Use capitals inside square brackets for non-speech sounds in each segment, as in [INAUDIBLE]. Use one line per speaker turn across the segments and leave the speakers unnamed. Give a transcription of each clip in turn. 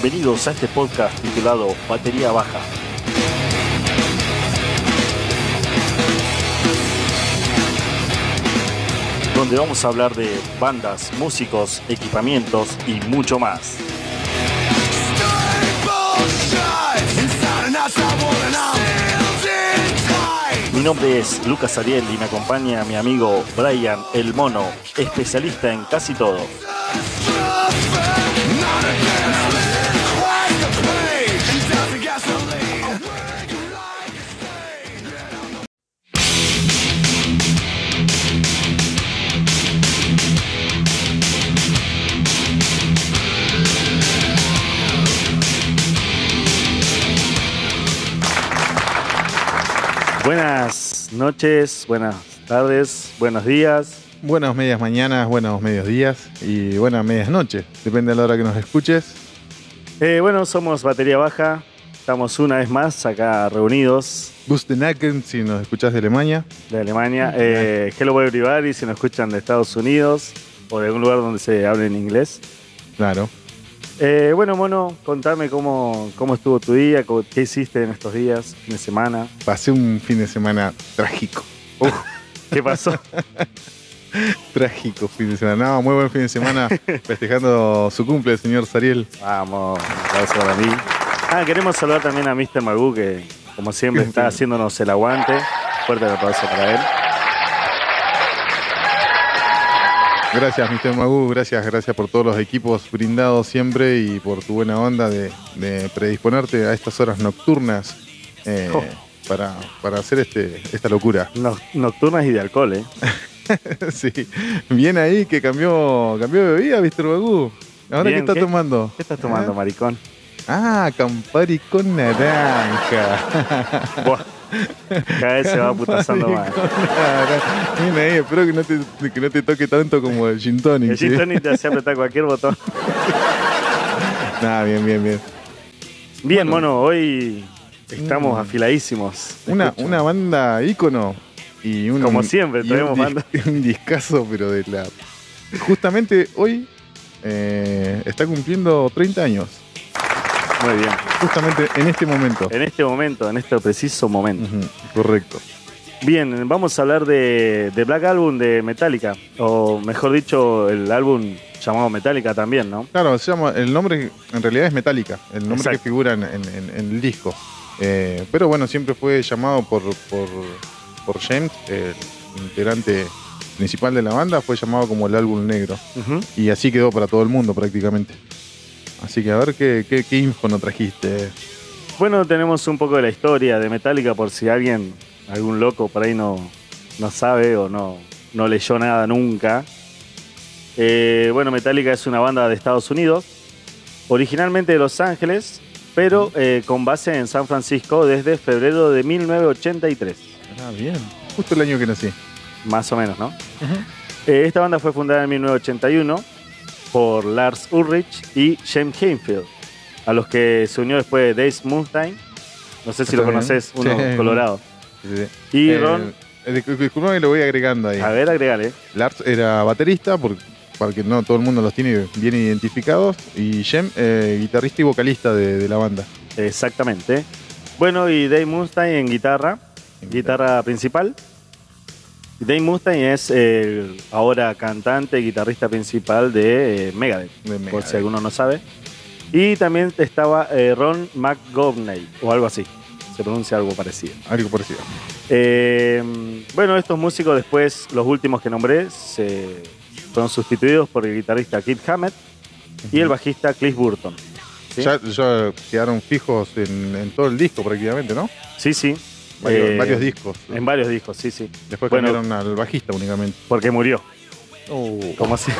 Bienvenidos a este podcast titulado Batería Baja. Donde vamos a hablar de bandas, músicos, equipamientos y mucho más. Mi nombre es Lucas Ariel y me acompaña mi amigo Brian El Mono, especialista en casi todo. Buenas noches, buenas tardes, buenos días.
Buenas medias mañanas, buenos medios días y buenas medias noches. Depende de la hora que nos escuches.
Eh, bueno, somos Batería Baja. Estamos una vez más acá reunidos
Bustenaken si nos escuchás de Alemania.
de Alemania. Eh, hello everybody si nos escuchan de Estados Unidos o de algún lugar donde se hable en inglés.
Claro.
Eh, bueno, Mono, contame cómo, cómo estuvo tu día, cómo- qué hiciste en estos días, fin de semana.
Pasé un fin de semana trágico.
¿Qué pasó? [LAUGHS]
Trágico fin de semana. No, muy buen fin de semana [LAUGHS] festejando su cumple, el señor Sariel.
Vamos, un aplauso para mí. Ah, queremos saludar también a Mr. Magoo, que como siempre [LAUGHS] está haciéndonos el aguante. Fuerte el aplauso para él.
Gracias, Mr. Magoo. Gracias, gracias por todos los equipos brindados siempre y por tu buena onda de, de predisponerte a estas horas nocturnas eh,
Oh.
para, para hacer este, esta locura.
No- nocturnas y de alcohol, ¿eh? [LAUGHS]
sí. Bien ahí que cambió, cambió de bebida, Mr. Magoo. ¿Ahora
Bien,
qué está
¿qué?
tomando?
¿Qué estás tomando,
¿Eh?
maricón?
Ah, Campari con naranja. [LAUGHS]
Cada vez se va putazando más.
Bien ahí, espero que no te, que no te toque tanto como el gin tonic.
El gin tonic te hace apretar cualquier botón. [LAUGHS]
Nah, bien, bien, bien.
Bien, mono, hoy estamos
Mm.
afiladísimos.
Una,
escucho.
una banda ícono y un,
Como siempre,
un, dis-
bandas. [LAUGHS]
un discazo, pero de la... Justamente hoy eh, está cumpliendo 30 años.
Muy bien.
Justamente en este momento.
En este momento, en este preciso momento.
Correcto.
Bien, vamos a hablar de, de Black Album de Metallica. O mejor dicho, el álbum llamado Metallica también, ¿no?
Claro, se llama, el nombre en realidad es Metallica, el nombre
Exacto.
que figura en, en- en- en el disco. Eh, pero bueno, siempre fue llamado por, por, por James, el integrante principal de la banda, fue llamado como el álbum negro. Y así quedó para todo el mundo prácticamente. Así que a ver qué, qué, qué info nos trajiste.
Bueno, tenemos un poco de la historia de Metallica por si alguien, algún loco por ahí no, no sabe o no, no leyó nada nunca. Eh, bueno, Metallica es una banda de Estados Unidos, originalmente de Los Ángeles, pero eh, con base en San Francisco desde febrero de 1983,
Ah, bien. Justo el año que nací.
más o menos, ¿no? Eh, esta banda fue fundada en 1981 por Lars Ulrich y James Hainfield, a los que se unió después Dave Mustaine. No sé si lo conoces, uno
Sí.
colorado.
Sí, sí.
Y
Eh,
Ron,
eh, discul- disculpa que lo voy agregando ahí.
a ver, agregale.
Lars era baterista, por- para que no todo el mundo los tiene bien identificados. Y Jem, eh, guitarrista y vocalista de, de la banda.
Exactamente. Bueno, y Dave Mustaine en guitarra, guitarra principal. Dave Mustaine es el ahora cantante y guitarrista principal de eh, Megadeth,
De
por si alguno no sabe. Y también estaba eh, Ron McGovney, o algo así. Se pronuncia algo parecido.
Algo parecido.
Eh, bueno, estos músicos después, los últimos que nombré, se fueron sustituidos por el guitarrista Keith Hammett y el bajista Cliff Burton. ¿sí?
Ya, ya quedaron fijos en, en todo el disco prácticamente, ¿no?
Sí, sí.
Varios,
Eh,
varios discos.
En varios discos, sí, sí.
Después
bueno.
cambiaron al bajista únicamente.
Porque murió.
Oh.
Como así?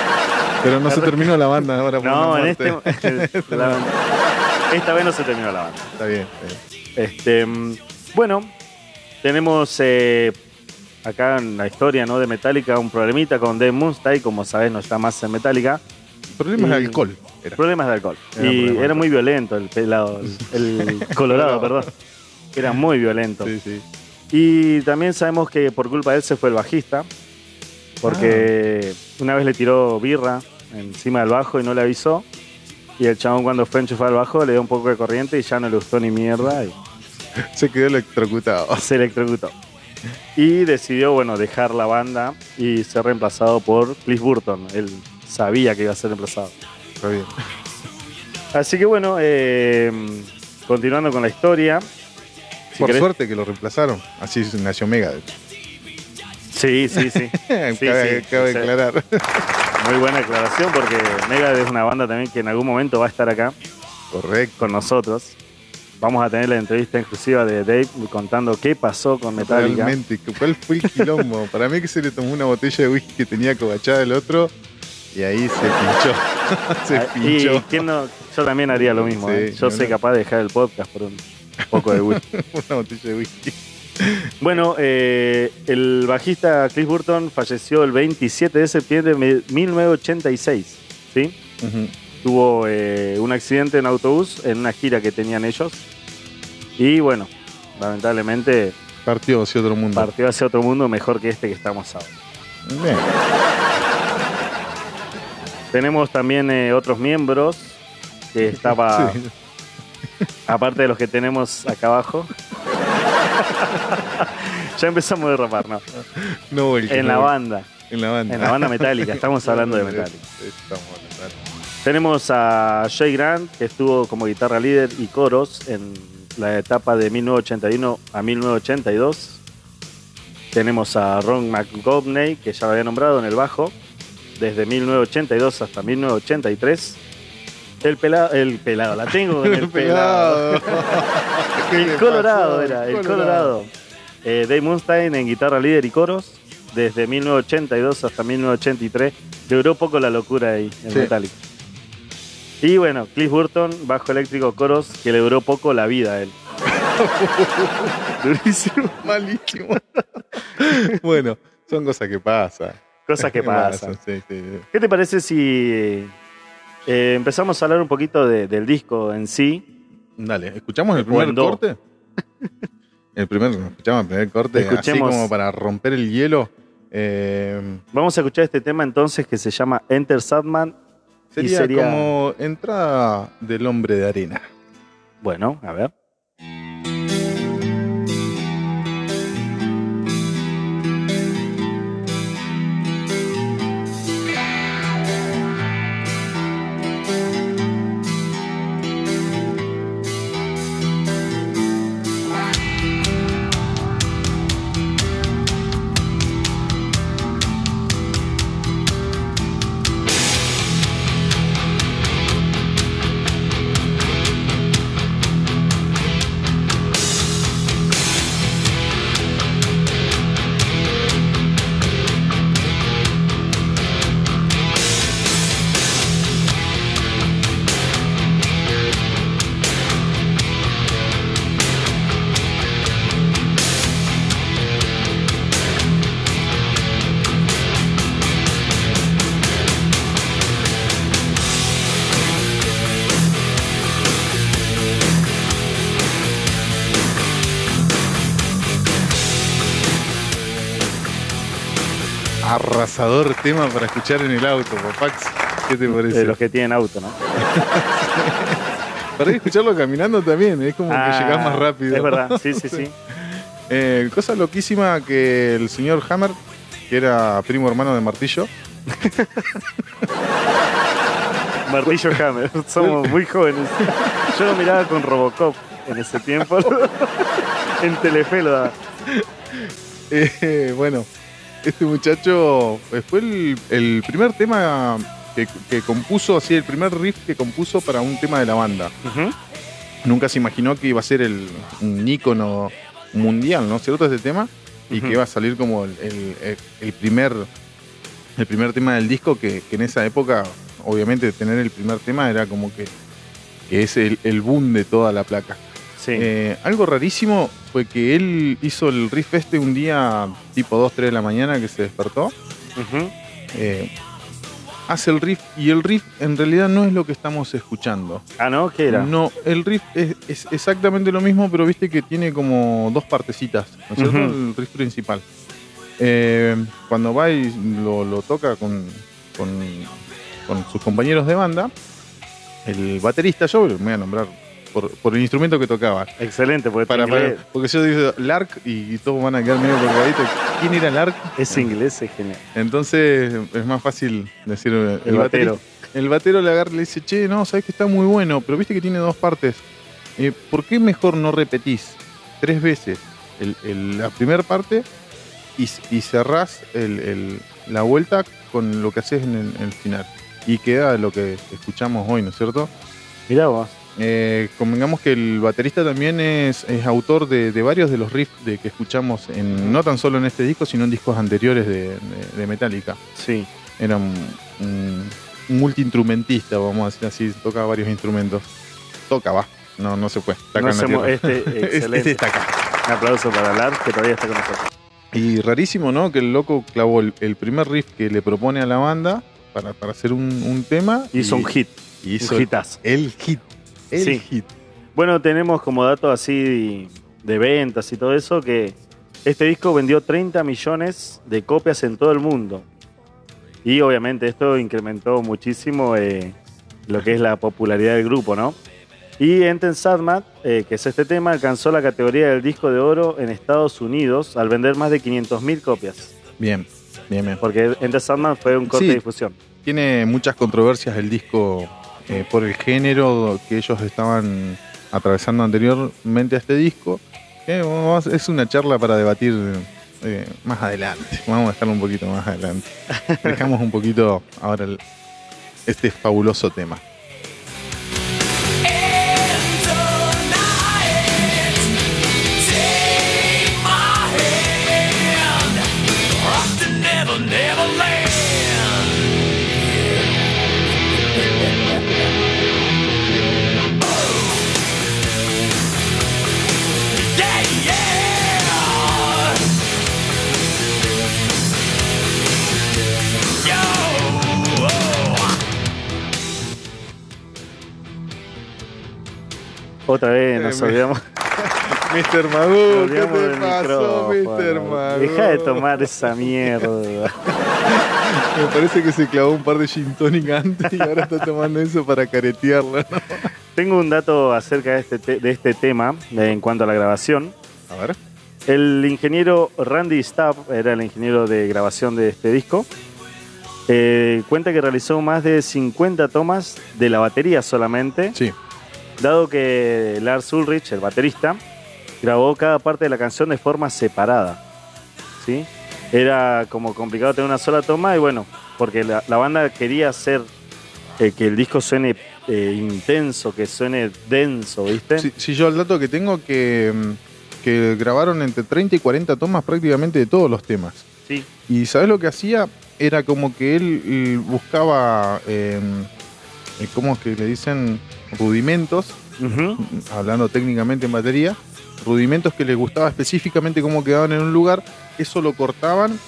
[LAUGHS]
Pero no se terminó la banda ahora. por
No,
una
en este. la- [LAUGHS] esta vez no se terminó la banda.
Está bien. está bien.
Este, mm, bueno, tenemos eh, acá en la historia ¿no? de Metallica un problemita con Dave Mustaine, como sabes, no está más en Metallica.
Problemas de alcohol. Era.
Problemas de alcohol.
Era
y
problema
era muy violento el pelado, el, el [LAUGHS] colorado, perdón. Era muy violento.
Sí, sí.
Y también sabemos que por culpa de él se fue el bajista, porque una vez le tiró birra encima del bajo y no le avisó. Y el chabón cuando fue a enchufar el bajo le dio un poco de corriente y ya no le gustó ni mierda y [LAUGHS]
Se quedó electrocutado.
se electrocutó. Y decidió, bueno, dejar la banda y ser reemplazado por Cliff Burton. Él sabía que iba a ser reemplazado.
Está bien.
Así que bueno, eh, continuando con la historia. Si
Por
querés-
suerte que lo reemplazaron. Así nació Megadeth.
Sí, sí, sí. [LAUGHS]
cabe
Sí, sí,
cabe
sí.
aclarar. [LAUGHS]
Muy buena aclaración porque Megadeth es una banda también que en algún momento va a estar acá
Correcto.
con nosotros. Vamos a tener la entrevista exclusiva de Dave contando qué pasó con Metallica.
Realmente, ¿cuál fue el quilombo? [LAUGHS] Para mí que se le tomó una botella de whisky que tenía cobachada el otro y ahí se pinchó. se
Ah,
pinchó
Y quién no, yo también haría lo mismo.
Sí,
¿eh? Yo
no,
soy capaz de dejar el podcast por un [LAUGHS] poco de whisky. [LAUGHS]
una botella de whisky.
bueno, eh, el bajista Chris Burton falleció el 27 de septiembre de 1986. ¿sí? Tuvo eh, un accidente en autobús en una gira que tenían ellos. Y bueno, lamentablemente
Partió hacia otro mundo.
partió hacia otro mundo mejor que este que estamos ahora.
Bien.
Tenemos también eh, otros miembros que estaba, [LAUGHS]
Sí.
Aparte de los que tenemos acá abajo. [LAUGHS] ya empezamos a derrapar, ¿no?
No, el que
En la banda,
En la banda.
en la banda metálica, estamos hablando de Metallica. [LAUGHS]
Estamos hablando.
Tenemos a Jay Grant, que estuvo como guitarra líder y coros en la etapa de 1981 a 1982. Tenemos a Ron McGovney, que ya lo había nombrado en el bajo, desde 1982 hasta 1983. El pelado, el pelado, la tengo en [LAUGHS] el pelado. [LAUGHS]
¿Qué
El Colorado
pasó?
era, el Colorado. Eh, Dave Mustaine en guitarra líder y coros, desde 1982 hasta 1983. Duró poco la locura ahí en
Sí.
Metallica. Y bueno, Cliff Burton, bajo eléctrico coros, que le duró poco la vida a él. [LAUGHS] Durísimo.
Malísimo. bueno, son cosas que pasan.
Cosas que pasan.
Sí, sí, sí.
¿Qué te parece si eh, empezamos a hablar un poquito de- del disco en sí?
Dale, ¿escuchamos el primer corte? [LAUGHS] El primer, escuchamos el primer corte,
Escuchemos.
así como para romper el hielo. Eh,
Vamos a escuchar este tema entonces que se llama Enter Sadman.
Sería,
sería-
como entrada del hombre de arena.
Bueno, a ver.
Tema para escuchar en el auto, Papax. ¿Qué te parece?
De los que tienen auto, ¿no? [LAUGHS]
Para escucharlo caminando también, es como
Ah,
que llegás más rápido.
Es verdad, sí, [LAUGHS] sí, sí.
Eh, cosa loquísima que el señor Hammer, que era primo hermano de Martillo, [LAUGHS]
Martillo Hammer, somos muy jóvenes. Yo lo miraba con Robocop en ese tiempo. en Telefe lo daba.
Eh, bueno, este muchacho eh, fue el, el primer tema que, que compuso, así, el primer riff que compuso para un tema de la banda. Nunca se imaginó que iba a ser el, un ícono mundial, ¿no? ¿Cierto? Este tema. Y que iba a salir como el, el- el- el primer el primer tema del disco que, que en esa época, obviamente, tener el primer tema era como que, que es el, el boom de toda la placa.
Sí.
Eh, algo rarísimo fue que él hizo el riff este un día tipo 2, 3 de la mañana que se despertó. Eh, hace el riff y el riff en realidad no es lo que estamos escuchando.
Ah, ¿no? ¿Qué era?
No, el riff es, es exactamente lo mismo, pero viste que tiene como dos partecitas, ¿no es cierto? El riff principal. Eh, cuando va y lo, lo toca con, con, con sus compañeros de banda, el baterista, yo me voy a nombrar por, por el instrumento que tocaba.
Excelente, porque
Para, porque yo digo Lark y, y todos van a quedar medio colgaditos. ¿Quién era Lark?
ese inglés es genial.
Entonces es más fácil decir eh,
El batero.
baterista. El batero le agarra y le dice, che, no, sabes que está muy bueno, pero viste que tiene dos partes. Eh, ¿Por qué mejor no repetís tres veces el- el- la primera parte y, y cerrás el- el- la vuelta con lo que haces en el, en el final? Y queda lo que escuchamos hoy, ¿no es cierto?
Mirá vos.
Eh, convengamos que el baterista también es, es autor de, de varios de los riffs de, que escuchamos, en, no tan solo en este disco, sino en discos anteriores de, de- de Metallica.
Sí.
Era un, un- un multiinstrumentista, vamos a decir así, toca varios instrumentos. Toca, va. No, no se. Está acá
No
en
este, [LAUGHS] excelente.
está acá.
Un aplauso para Lars, que todavía está con nosotros.
Y rarísimo, ¿no? Que el loco clavó el, el primer riff que le propone a la banda para, para hacer un, un tema.
Hizo
y-
un hit,
hizo
un hitazo.
el hit. El
Sí.
hit.
Bueno, tenemos como dato así de ventas y todo eso que este disco vendió 30 millones de copias en todo el mundo. Y obviamente esto incrementó muchísimo eh, lo que es la popularidad del grupo, ¿no? Y Enten Sadmat, eh, que es este tema, alcanzó la categoría del disco de oro en Estados Unidos al vender más de 500.000 copias.
Bien, bien, bien.
Porque Enter Sadmat fue un corte
Sí.
de difusión.
Tiene muchas controversias el disco eh, por el género que ellos estaban atravesando anteriormente a este disco. que vamos- es una charla para debatir eh, más adelante. Vamos a dejarlo un poquito más adelante. [LAUGHS] Dejamos un poquito ahora el- este fabuloso tema.
Never, never land.
Otra vez nos
Eh, me-
olvidamos. [LAUGHS]
Mr. Magoo,
nos
¿qué te pasó, Mr. Magoo?
Deja de tomar esa mierda. [LAUGHS]
Me parece que se clavó un par de gin tonic antes y ahora está tomando eso para caretearlo. ¿no?
Tengo un dato acerca de este, de este tema en cuanto a la grabación.
A ver.
El ingeniero Randy Stapp, era el ingeniero de grabación de este disco, eh, cuenta que realizó más de 50 tomas de la batería solamente,
Sí.
Dado que Lars Ulrich, el baterista, grabó cada parte de la canción de forma separada. ¿sí? Era como complicado tener una sola toma y bueno, porque la, la banda quería hacer eh, que el disco suene eh, intenso, que suene denso, ¿viste?
Sí, sí, yo el dato que tengo que, mm, que grabaron entre 30 y 40 tomas prácticamente de todos los temas.
Sí.
Y ¿sabes lo que hacía? Era como que él buscaba, eh, ¿cómo es que le dicen? Rudimentos, hablando técnicamente en batería, rudimentos que les gustaba específicamente cómo quedaban en un lugar, eso lo cortaban,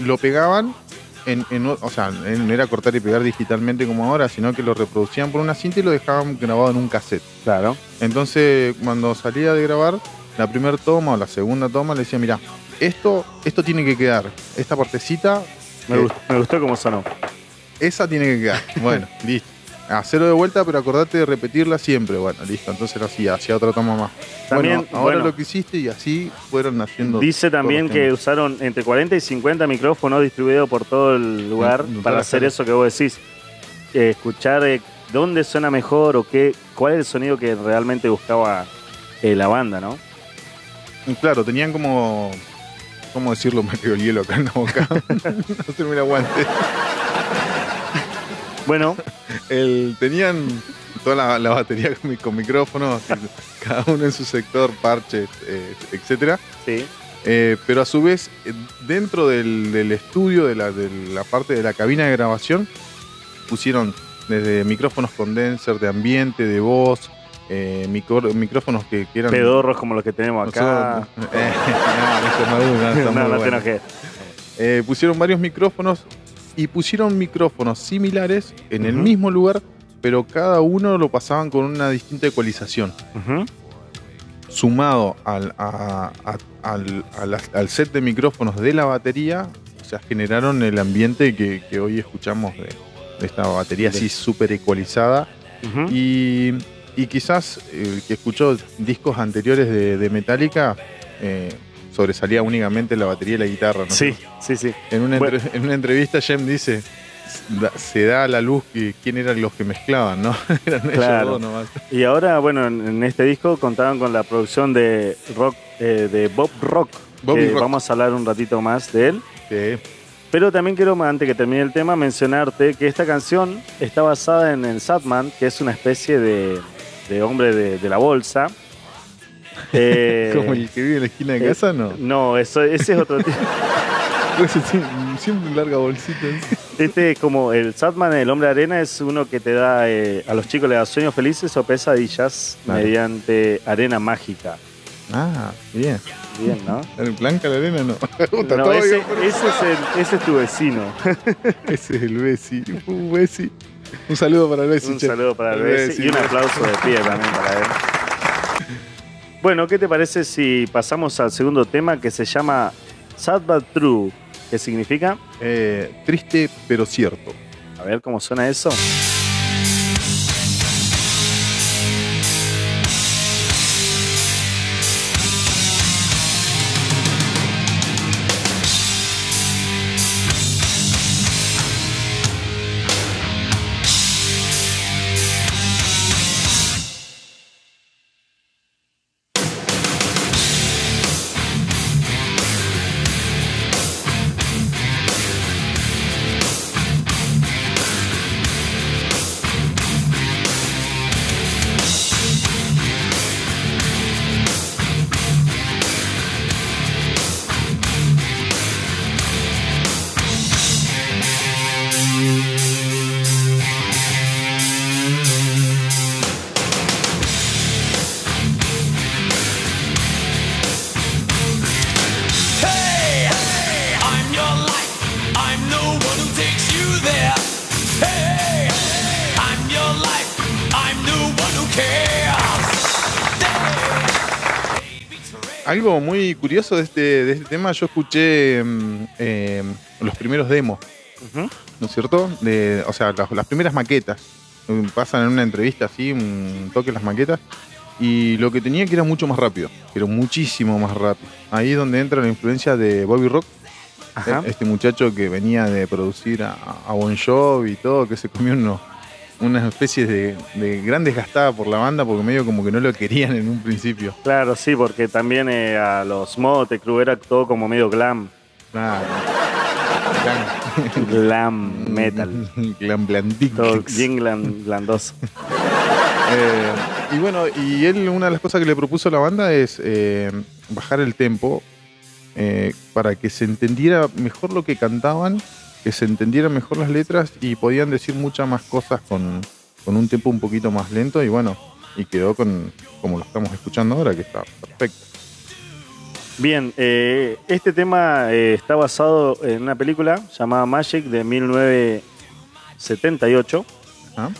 lo pegaban, en, en o o sea, no era cortar y pegar digitalmente como ahora, sino que lo reproducían por una cinta y lo dejaban grabado en un cassette.
Claro.
Entonces, cuando salía de grabar, la primera toma o la segunda toma le decía, mira, esto, esto tiene que quedar, esta partecita,
Me,
eh,
gustó, me gustó cómo sonó.
esa tiene que quedar. [LAUGHS] Bueno, listo. Hacerlo de vuelta, pero acordate de repetirla siempre. Bueno, listo. Entonces lo hacía, hacía otra toma más.
También,
bueno, ahora
bueno.
lo que hiciste y así fueron haciendo.
Dice también que
temas.
usaron entre 40 y 50 micrófonos distribuidos por todo el lugar para hacer eso que vos decís. Eh, escuchar eh, dónde suena mejor o qué, cuál es el sonido que realmente buscaba eh, la banda, ¿no?
Y claro, tenían como. ¿Cómo decirlo? [LAUGHS] Me quedó el hielo acá en la boca. [LAUGHS] no se me aguante.
Bueno,
El- tenían toda la, la batería con, mi- con micrófonos, cada uno en su sector, parches, eh, etcétera.
sí.
Eh, pero a su vez, eh, dentro del, del estudio, de la, de la parte de la cabina de grabación, pusieron desde micrófonos condenser de ambiente, de voz, eh, micro- micrófonos que, que eran.
Pedorros como los que tenemos acá.
Eh, no, no,
no, no te
bueno.
enojes.
Eh, pusieron varios micrófonos y pusieron micrófonos similares en el mismo lugar, pero cada uno lo pasaban con una distinta ecualización. Sumado al, a- a- al, a la- al set de micrófonos de la batería, o sea, generaron el ambiente que, que hoy escuchamos de, de esta batería así súper ecualizada. Y, y quizás el que escuchó discos anteriores de, de Metallica eh, sobresalía únicamente la batería y la guitarra. ¿no?
Sí, sí, sí.
En una,
Bueno.
en una entrevista, Jem dice: se da a la luz que quién eran los que mezclaban, ¿no? [LAUGHS] eran ellos
Claro.
dos nomás.
Y ahora, bueno, en, este disco contaban con la producción de rock eh, de Bob Rock. Que
Rock.
Vamos a hablar un ratito más de él.
Sí.
Pero también quiero, antes que termine el tema, mencionarte que esta canción está basada en el Satman, que es una especie de, de hombre de, de la bolsa. Eh,
Como el que vive en la esquina de
eh,
casa, no.
No, eso, ese es otro tipo. [LAUGHS]
Siempre larga bolsita.
Este es como el Satman, el hombre de arena, es uno que te da, eh, a los chicos le da sueños felices o pesadillas mediante arena mágica.
Ah, bien.
Bien, ¿no?
¿El Blanca la arena no? [LAUGHS] Puta,
No,
todo
ese,
bien, pero-
ese es el- ese es tu vecino. [LAUGHS]
Ese es el Bessi. Un Bessi. Un saludo para el Bessi.
Un
che.
saludo para el
El
Bessi
Bessi,
y un aplauso de pie también para él. Bueno, ¿qué te parece si pasamos al segundo tema que se llama Sad But True? ¿Qué significa?
Eh, triste pero cierto.
A ver cómo suena eso.
Muy curioso de este, de este tema, yo escuché mm, eh, los primeros demos. ¿no es cierto? De, o sea, las, las primeras maquetas. Mm, Pasan en una entrevista así, un toque las maquetas. Y lo que tenía que era mucho más rápido, pero muchísimo más rápido. Ahí es donde entra la influencia de Bobby Rock,
Ajá.
Eh, Este muchacho que venía de producir a, a Bon Jovi y todo, que se comió unos, unas especies de, de gran desgastada por la banda porque medio como que no lo querían en un principio.
Claro, sí, porque también eh, a los Mote Crew era todo como medio glam.
Nada.
Glam metal. [LAUGHS]
Glam blandix.
Todo bien glam- glandoso. [LAUGHS]
Eh, y bueno, y él una de las cosas que le propuso a la banda es eh, bajar el tempo eh, para que se entendiera mejor lo que cantaban, que se entendieran mejor las letras y podían decir muchas más cosas con, con un tempo un poquito más lento y bueno, y quedó con como lo estamos escuchando ahora, que está perfecto.
Bien, eh, este tema eh, está basado en una película llamada Magic de 1978.
¿Ah?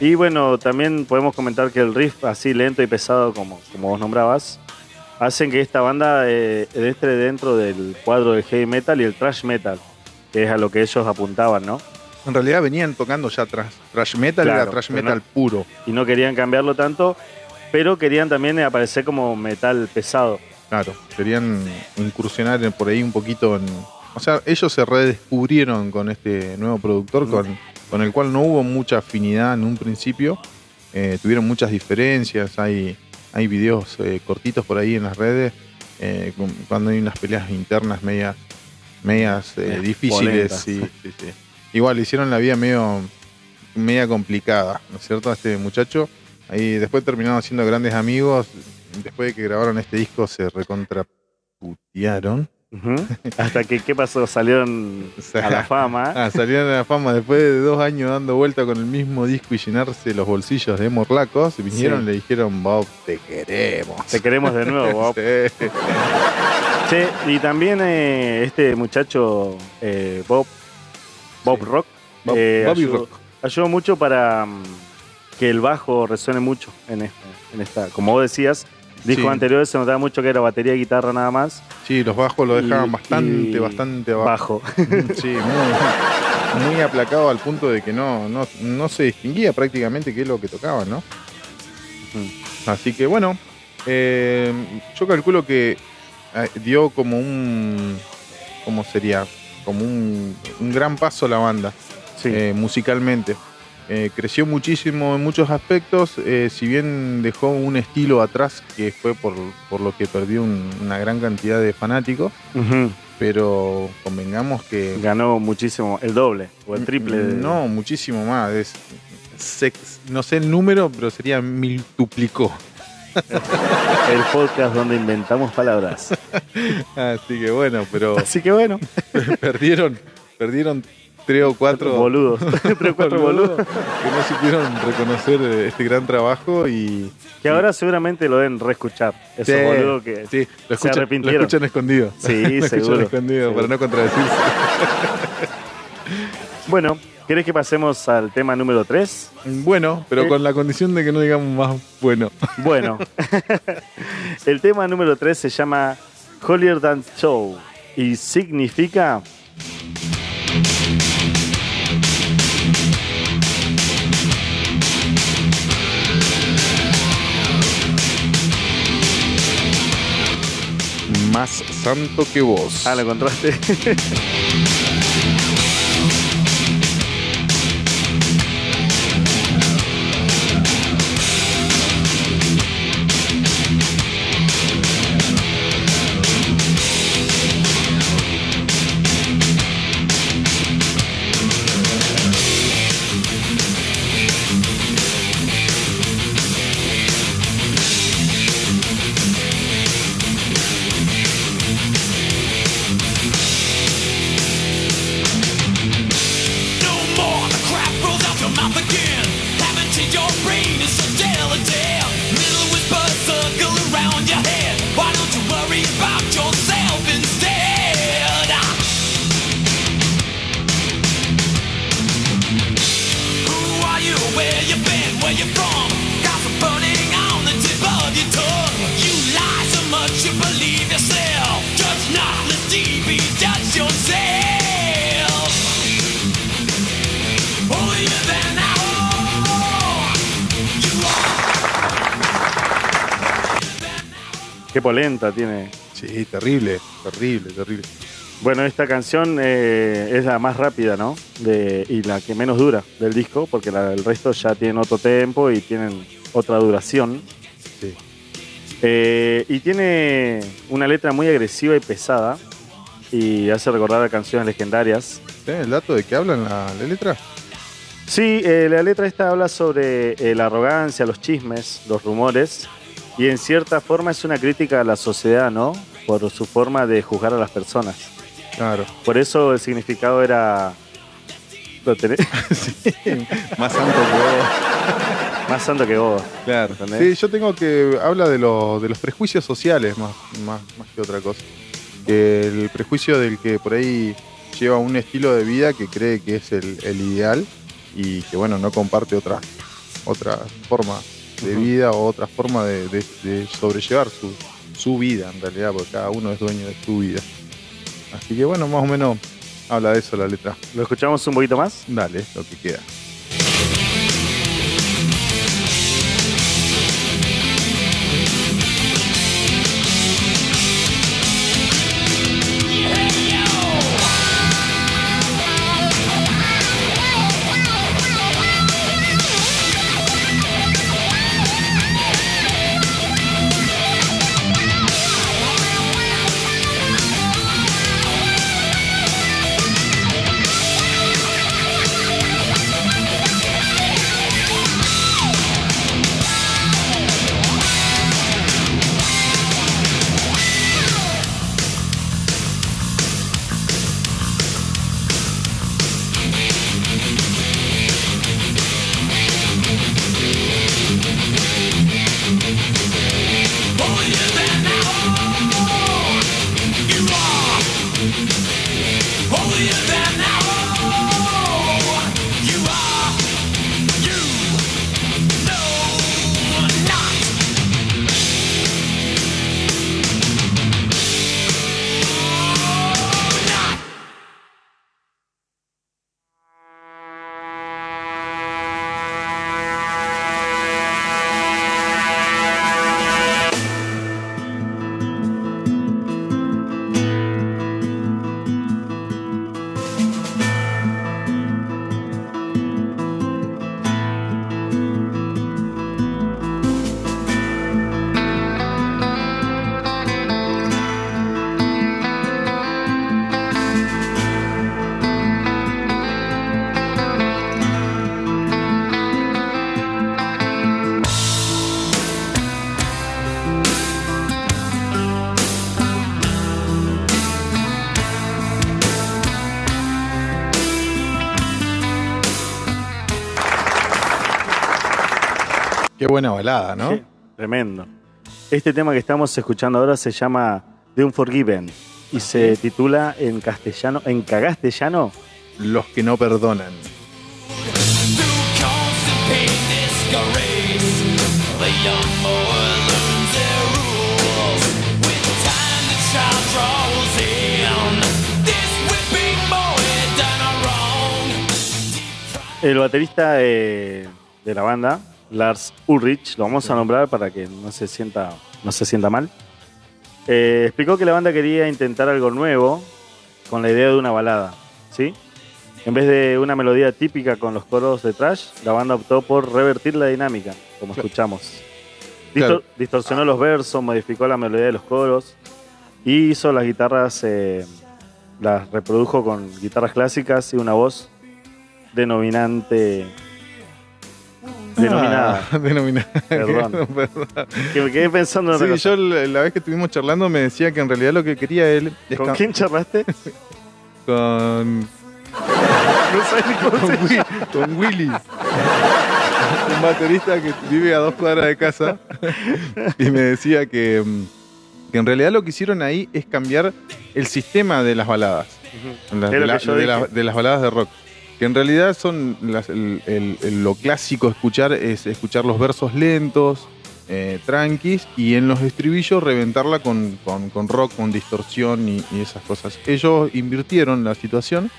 Y bueno, también podemos comentar que el riff así lento y pesado, como, como vos nombrabas, hacen que esta banda eh, entre dentro del cuadro del heavy metal y el thrash metal, que es a lo que ellos apuntaban, ¿no?
En realidad venían tocando ya trash, thrash metal,
Claro,
era thrash
pero
metal
no-
puro.
Y no querían cambiarlo tanto, pero querían también aparecer como metal pesado.
Claro, querían incursionar por ahí un poquito en... O sea, ellos se redescubrieron con este nuevo productor
Mm.
con, con el cual no hubo mucha afinidad en un principio. Eh, tuvieron muchas diferencias, hay, hay videos eh, cortitos por ahí en las redes, eh, cuando hay unas peleas internas medias, medias eh,
Medias
difíciles. Sí, sí, sí. Igual le hicieron la vida medio media complicada, ¿no es cierto? A este muchacho. Ahí después terminaron siendo grandes amigos. Después de que grabaron este disco se recontraputearon.
Hasta que, ¿qué pasó? Salieron [LAUGHS]
O sea,
a la fama.
Ah, salieron a la fama después de dos años dando vuelta con el mismo disco y llenarse los bolsillos de morlacos. Vinieron
Sí.
y le dijeron, Bob, te queremos.
Te queremos de nuevo, [LAUGHS] Bob.
Sí.
Che, y también eh, este muchacho, eh, Bob, Bob
Sí.
Rock,
Bob-
eh,
Bobby
ayudó,
Rock.
ayudó mucho para mm, que el bajo resuene mucho en esta, en esta. Como vos decías, discos
Sí.
anteriores se notaba mucho que era batería y guitarra nada más.
Sí, los bajos lo dejaban
Y-
bastante,
y
bastante abajo.
Bajo. [LAUGHS]
Sí, muy. muy aplacado al punto de que no, no, no se distinguía prácticamente qué es lo que tocaban, ¿no? Así que bueno, eh, yo calculo que dio como un, ¿cómo sería? Como un, un gran paso la banda
Sí.
eh, musicalmente. Eh, creció muchísimo en muchos aspectos, eh, si bien dejó un estilo atrás que fue por, por lo que perdió un- una gran cantidad de fanáticos, pero convengamos que...
Ganó muchísimo, el doble o el triple. de-
No, muchísimo más. Es, no sé el número, pero sería miltuplicó.
El podcast donde inventamos palabras.
Así que bueno, pero
Así que bueno, [LAUGHS]
perdieron, perdieron tres o cuatro
boludos. [LAUGHS] Tres o cuatro boludos.
que no supieron reconocer eh, este gran trabajo y
Que ahora seguramente lo deben reescuchar. Esos
Sí,
boludos que
sí, lo
se
escuchan, lo
arrepintieron.
escuchan escondido.
Sí, [LAUGHS]
lo escuchan
seguro.
escondido
Sí.
para no contradecirse.
Bueno, ¿querés que pasemos al tema número 3?
Bueno, pero con la condición de que no digamos más bueno. [LAUGHS]
Bueno, el tema número 3 se llama Holier Than Show y significa
Más santo que vos.
Ah, lo encontraste. [LAUGHS] tiene.
Sí, terrible, terrible, terrible.
Bueno, esta canción eh, es la más rápida, ¿no? De, y la que menos dura del disco, porque el resto ya tienen otro tempo y tienen otra duración.
Sí.
Eh, y tiene una letra muy agresiva y pesada y hace recordar a canciones legendarias.
¿Tienes el dato de qué hablan la, la letra?
Sí, eh, la letra esta habla sobre la arrogancia, los chismes, los rumores y en cierta forma es una crítica a la sociedad, ¿no? Por su forma de juzgar a las personas.
Claro.
Por eso el significado era... ¿Lo tenés? [LAUGHS]
Sí, más santo que vos.
Más santo que vos.
Claro.
¿Entendés?
Sí, yo tengo que. Habla de, los de los prejuicios sociales más, más, más que otra cosa. Que el prejuicio del que por ahí lleva un estilo de vida que cree que es el, el ideal y que, bueno, no comparte otra, otra forma de vida o otra forma de, de- de sobrellevar su, su vida, en realidad, porque cada uno es dueño de su vida. Así que, bueno, más o menos habla de eso la letra.
¿Lo escuchamos un poquito más?
Dale, lo que queda. Qué buena balada, ¿no?
Sí, tremendo. Este tema que estamos escuchando ahora se llama The Unforgiven y se titula en castellano, en cagastellano,
Los que no perdonan.
El baterista de, de la banda, Lars Ulrich, lo vamos a nombrar para que no se sienta, no se sienta mal. eh, explicó que la banda quería intentar algo nuevo con la idea de una balada, ¿sí? En vez de una melodía típica con los coros de trash, la banda optó por revertir la dinámica, como
Claro.
escuchamos. Distor-
Claro.
Distorsionó los versos, modificó la melodía de los coros y hizo las guitarras, eh, las reprodujo con guitarras clásicas y una voz denominante. Denominada.
Ah, denominada. [LAUGHS]
Perdón. [LAUGHS]
Perdón.
Que me quedé pensando en
Sí, yo la la vez que estuvimos charlando me decía que en realidad lo que quería él es
¿Con quién charlaste? [LAUGHS]
con,
No sé ni cómo
con, con Willy, un baterista que vive a dos cuadras de casa, y me decía que, que en realidad lo que hicieron ahí es cambiar el sistema de las baladas, la- la- de las baladas de rock. Que en realidad son las- el- el- el- lo clásico escuchar es escuchar los versos lentos, eh, tranquis, y en los estribillos reventarla con, con- con rock, con distorsión y, y esas cosas. Ellos invirtieron la situación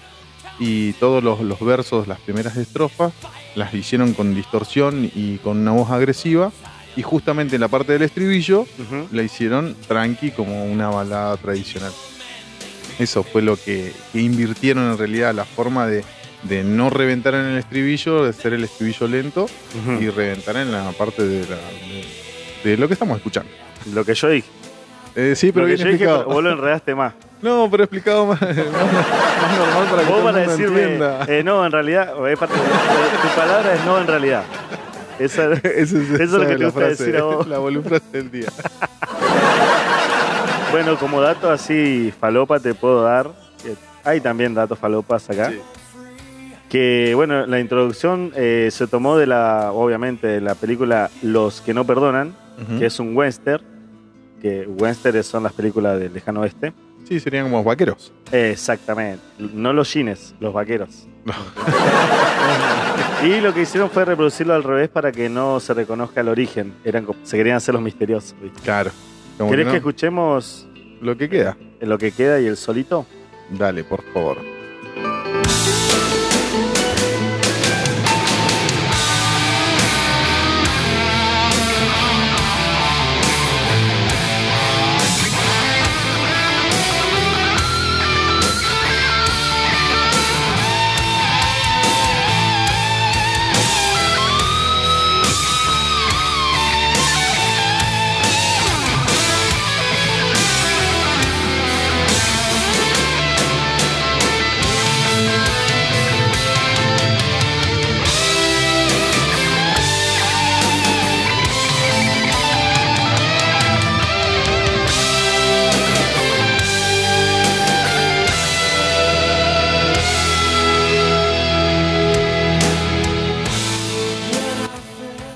y todos los, los versos, las primeras estrofas, las hicieron con distorsión y con una voz agresiva. Y justamente en la parte del estribillo la hicieron tranqui como una balada tradicional. Eso fue lo que, que invirtieron en realidad, la forma de, de no reventar en el estribillo, de hacer el estribillo lento y reventar en la parte de, la- de- de lo que estamos escuchando.
Lo que yo dije.
Eh, sí, pero
lo que
bien
yo dije, vos lo enredaste más. [LAUGHS]
No, pero explicado más, más, [LAUGHS] más normal para que
Vos para decirme, eh, no, en realidad, es parte- tu palabra es no en realidad. Esa, [LAUGHS]
Esa es,
eso es lo que te gusta decir a vos.
La volufrase del día.
bueno, como dato así falopa te puedo dar, que hay también datos falopas acá,
Sí.
Que bueno, la introducción eh, se tomó de la, obviamente, de la película Los que no perdonan, que es un western, que western son las películas del lejano oeste.
Sí, serían como vaqueros.
Exactamente, no los jeans, los vaqueros. [LAUGHS] y lo que hicieron fue reproducirlo al revés para que no se reconozca el origen. Eran se querían hacer los misteriosos. ¿viste?
Claro.
¿Querés
que
que, escuchemos
lo que queda.
lo que queda y el solito?
Dale, por favor.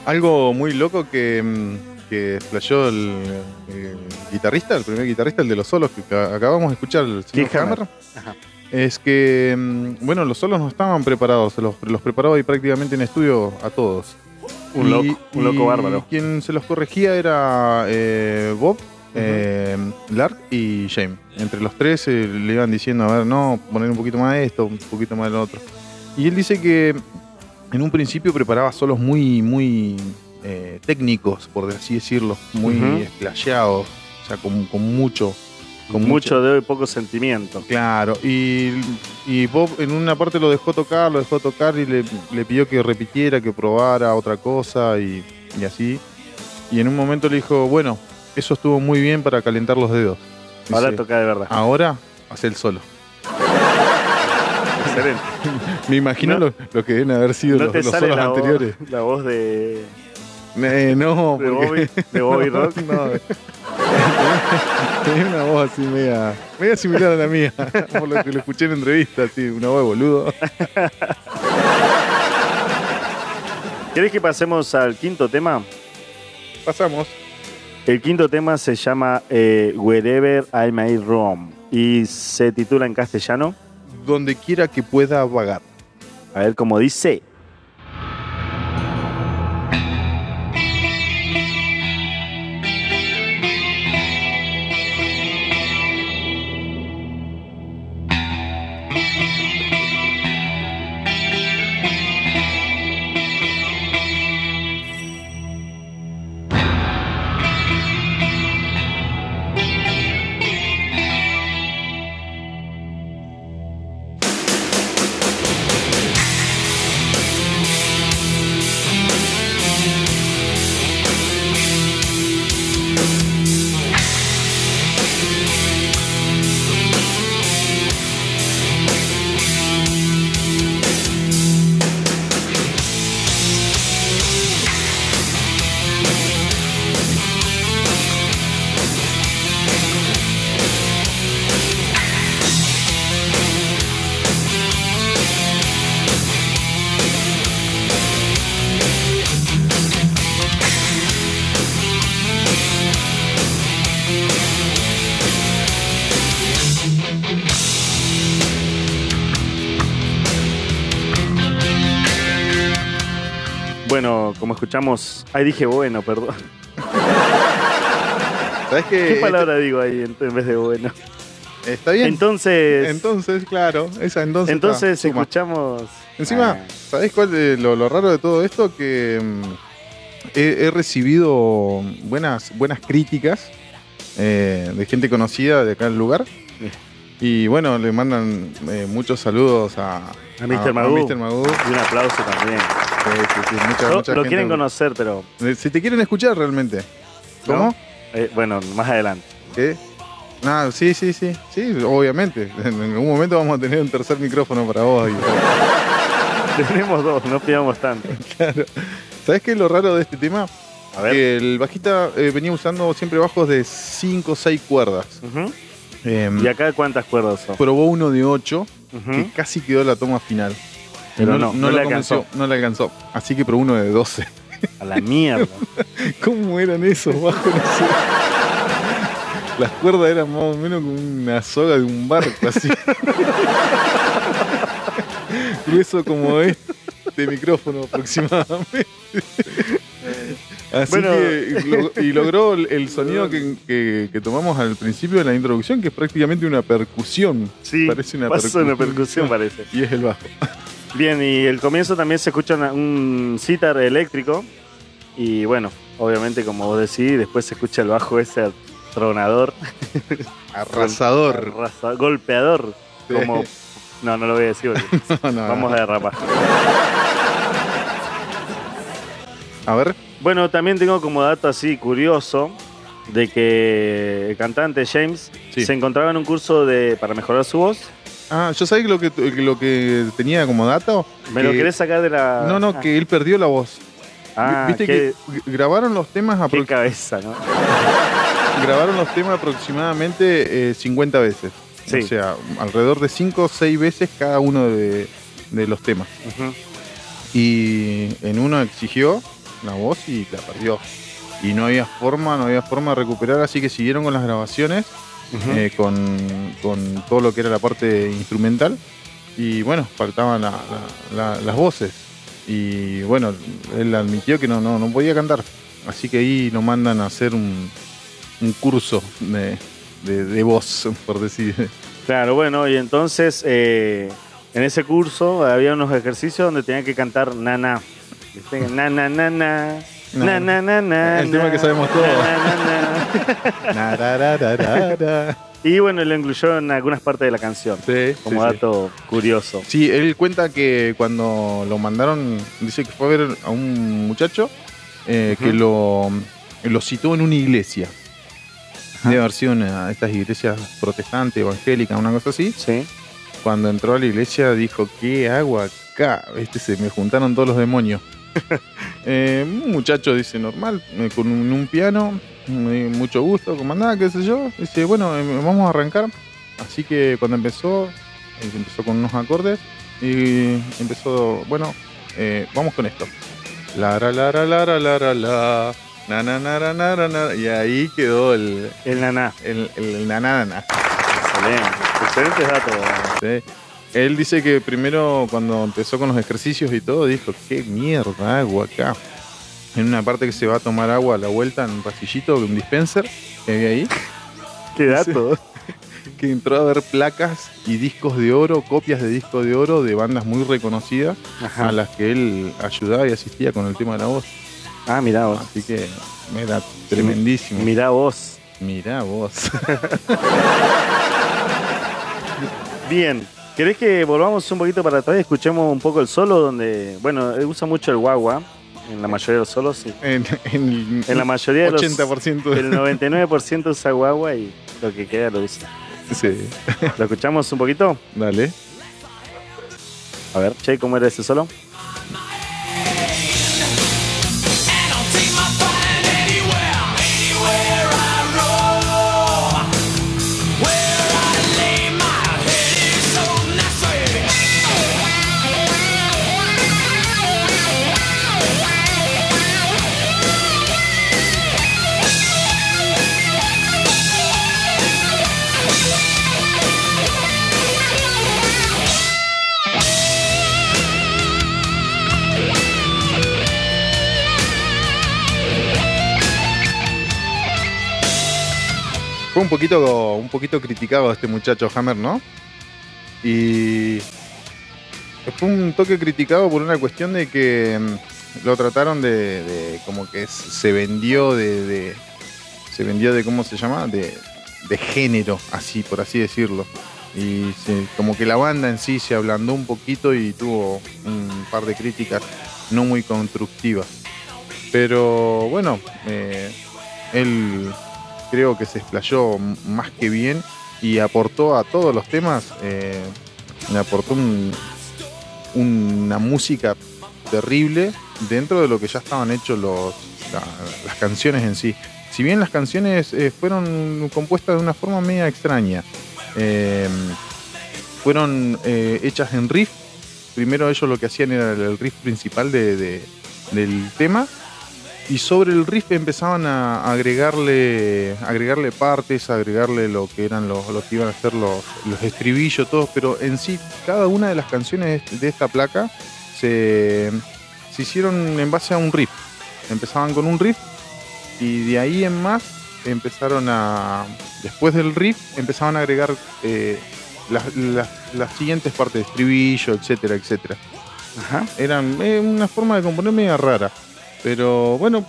Algo muy loco que, mm, que flasheó el, el guitarrista, el primer guitarrista, el de los solos que ca- acabamos de escuchar, el señor
Hammer. Ajá.
es que, mm, bueno, los solos no estaban preparados, los, los preparaba ahí prácticamente en estudio a todos.
Un
Y-
loco, un loco
y
bárbaro.
Quien se los corregía era eh, Bob, eh, Lark y James. Entre los tres eh, le iban diciendo, a ver, no, poner un poquito más de esto, un poquito más de lo otro. Y él dice que en un principio preparaba solos muy, muy eh, técnicos, por así decirlo, muy esplayados, o sea, con, con mucho.
Con mucho dedo y poco sentimiento.
Claro, y, y Bob en una parte lo dejó tocar, lo dejó tocar y le, le pidió que repitiera, que probara otra cosa y, y así. Y en un momento le dijo, bueno, eso estuvo muy bien para calentar los dedos.
Ahora
Dice,
toca de verdad.
Ahora hace el solo.
Excelente. [LAUGHS]
Me imagino
No-
lo, lo que deben haber sido
No
los,
te
los
sale
solos
la voz,
anteriores.
la voz de,
Eh, no,
de, Bobby, de [LAUGHS] Bobby Rock.
No, tenía una voz así media, media similar a la mía, [LAUGHS] por lo que lo escuché en entrevista, así, una voz de boludo. [LAUGHS]
¿Querés que pasemos al quinto tema?
Pasamos.
El quinto tema se llama eh, Wherever I May Roam y se titula en castellano.
Donde quiera que pueda vagar.
A ver cómo dice. Ahí dije bueno, perdón.
¿Sabes qué?
¿Qué palabra digo ahí en, en vez de bueno?
Está bien.
Entonces.
Entonces, claro, esa entonces.
Entonces
está, suma.
escuchamos.
Encima,
Ah,
¿sabés cuál de lo, lo raro de todo esto? Que mm, he, he recibido buenas, buenas críticas eh, de gente conocida de acá del lugar. Y bueno, le mandan eh, muchos saludos a,
A. Mr. Magoo. y un aplauso también.
Sí, mucha-
Lo,
mucha
lo
gente-
quieren conocer, pero.
Eh, Si te quieren escuchar realmente.
¿no?
¿Cómo?
Eh, bueno, más adelante.
¿Qué? Ah, sí, sí, sí. Sí, obviamente. [LAUGHS] En algún momento vamos a tener un tercer micrófono para vos. y- [LAUGHS]
Tenemos dos, no pidamos tanto. [LAUGHS]
¿Sabes qué es lo raro de este tema?
A ver.
Que el bajista eh, venía usando siempre bajos de 5 o 6 cuerdas. Em,
¿Y acá cuántas cuerdas son?
probó uno de 8
Ujú.
que casi quedó la toma final.
Pero no, no
la
le alcanzó.
No le alcanzó. Así que probó uno de 12.
A la mierda. [LAUGHS]
¿Cómo eran esos bajos? No. Las cuerdas eran más o menos como una soga de un barco, así. Grueso como este micrófono aproximadamente. Así
Bueno.
que lo- y logró el, sonido que, que- que tomamos al principio de la introducción, que es prácticamente una percusión.
Sí,
parece una
una percusión, parece.
Y es el bajo.
Bien, y el comienzo también se escucha una- un sitar eléctrico. Y bueno, obviamente, como vos decís, después se escucha el bajo ese tronador, [LAUGHS]
Arrasador.
arrasa- golpeador.
Sí.
Como. No, no lo voy a decir porque [LAUGHS]
No, no,
vamos a derrapar.
a ver.
Bueno, también tengo como dato así curioso de que el cantante James
Sí.
se encontraba en un curso de para mejorar su voz.
Ah, yo sabía que lo que, lo que tenía como dato.
¿Me lo
que-
querés sacar de la.?
No, no,
Ah.
que él perdió la voz.
Ah,
Viste
qué,
que grabaron los temas
qué
apro-
cabeza, ¿no? [LAUGHS]
grabaron los temas aproximadamente eh, 50 veces.
Sí.
O sea, alrededor de 5 o 6 veces cada uno de, de los temas.
Ujú.
Y en uno exigió la voz y la perdió. Y no había forma, no había forma de recuperar, así que siguieron con las grabaciones, Eh, con, con todo lo que era la parte instrumental. Y bueno, faltaban la- la- la- las voces. Y bueno, él admitió que no, no, no podía cantar. Así que ahí lo mandan a hacer un, un curso de, de- de voz, [LAUGHS] por decir.
Claro, bueno, y entonces eh, en ese curso había unos ejercicios donde tenían que cantar nana. ¿Viste? Na, na, na, na. Na, na, na, na,
El tema que sabemos todos.
Y bueno, lo incluyó en algunas partes de la canción,
Sí,
como
sí, sí.
dato curioso.
Sí, él cuenta que cuando lo mandaron, dice que fue a ver a un muchacho eh, que lo citó en una iglesia.
Ajá.
Debe haber sido una de estas iglesias protestantes, evangélicas, una cosa así.
Sí.
Cuando entró a la iglesia dijo, ¿qué hago acá? Este, se me juntaron todos los demonios. [LAUGHS] Eh, un muchacho dice, normal, eh, con un, un piano, eh, mucho gusto, comandante, qué sé yo. Dice, bueno, vamos a arrancar. Así que cuando empezó, empezó con unos acordes y empezó, bueno, vamos con esto. La, la, la, la, la, la, la, la. Na, na, na, na, na, na, na. Y ahí quedó el,
El naná.
el, el, el na, na, na.
Excelente. Excelentes datos.
Sí. Él dice que primero cuando empezó con los ejercicios y todo, dijo, qué mierda agua acá. En una parte que se va a tomar agua a la vuelta en un pasillito, un dispenser que había ahí,
Qué dato. [LAUGHS]
que entró a ver placas y discos de oro, copias de discos de oro de bandas muy reconocidas
Ajá.
a las que él ayudaba y asistía con el tema de la voz.
Ah, mirá vos.
Así que era tremendísimo.
Mirá vos.
Mirá vos. [LAUGHS]
Bien. ¿Querés que volvamos un poquito para atrás y escuchemos un poco el solo? Donde, bueno, él usa mucho el guagua. En la mayoría de los solos, sí.
en, en,
En la mayoría de los.
80% de-
El 99% usa guagua y lo que queda lo usa.
Sí.
¿Lo escuchamos un poquito?
Dale.
A ver, che, ¿cómo era ese solo?
Fue un poquito, un poquito criticado este muchacho Hammer, ¿no? Y fue un toque criticado por una cuestión de que mm, lo trataron de, como que se vendió de, se vendió de cómo se llama de, género, así por así decirlo. Y como que la banda en sí se ablandó un poquito y tuvo un par de críticas no muy constructivas. Pero bueno, eh, él creo que se explayó más que bien y aportó a todos los temas, eh, le aportó un- una música terrible dentro de lo que ya estaban hechos los, la- las canciones en sí. Si bien las canciones eh, fueron compuestas de una forma media extraña, eh, fueron eh, hechas en riff. Primero ellos lo que hacían era el riff principal de- de- del tema y sobre el riff empezaban a agregarle, agregarle partes, agregarle lo que eran los, lo que iban a ser los, los estribillos, todos, pero en sí cada una de las canciones de esta placa se, se hicieron en base a un riff. Empezaban con un riff y de ahí en más empezaron a, después del riff, empezaban a agregar eh, las, las- las siguientes partes estribillo, etcétera, etcétera
Ajá.
eran eh, una forma de componer media rara. Pero bueno,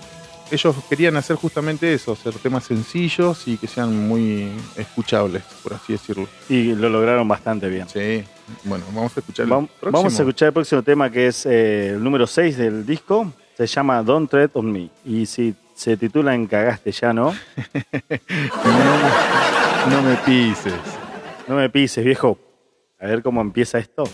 ellos querían hacer justamente eso, hacer temas sencillos y que sean muy escuchables, por así decirlo.
Y lo lograron bastante bien.
Sí, bueno, vamos a escuchar el
Vam-
próximo.
Vamos a escuchar el próximo tema que es eh, el número 6 del disco. Se llama Don't Tread on Me. Y si se titula en castellano, [LAUGHS]
No, no me pises.
no me pises, viejo. A ver cómo empieza esto.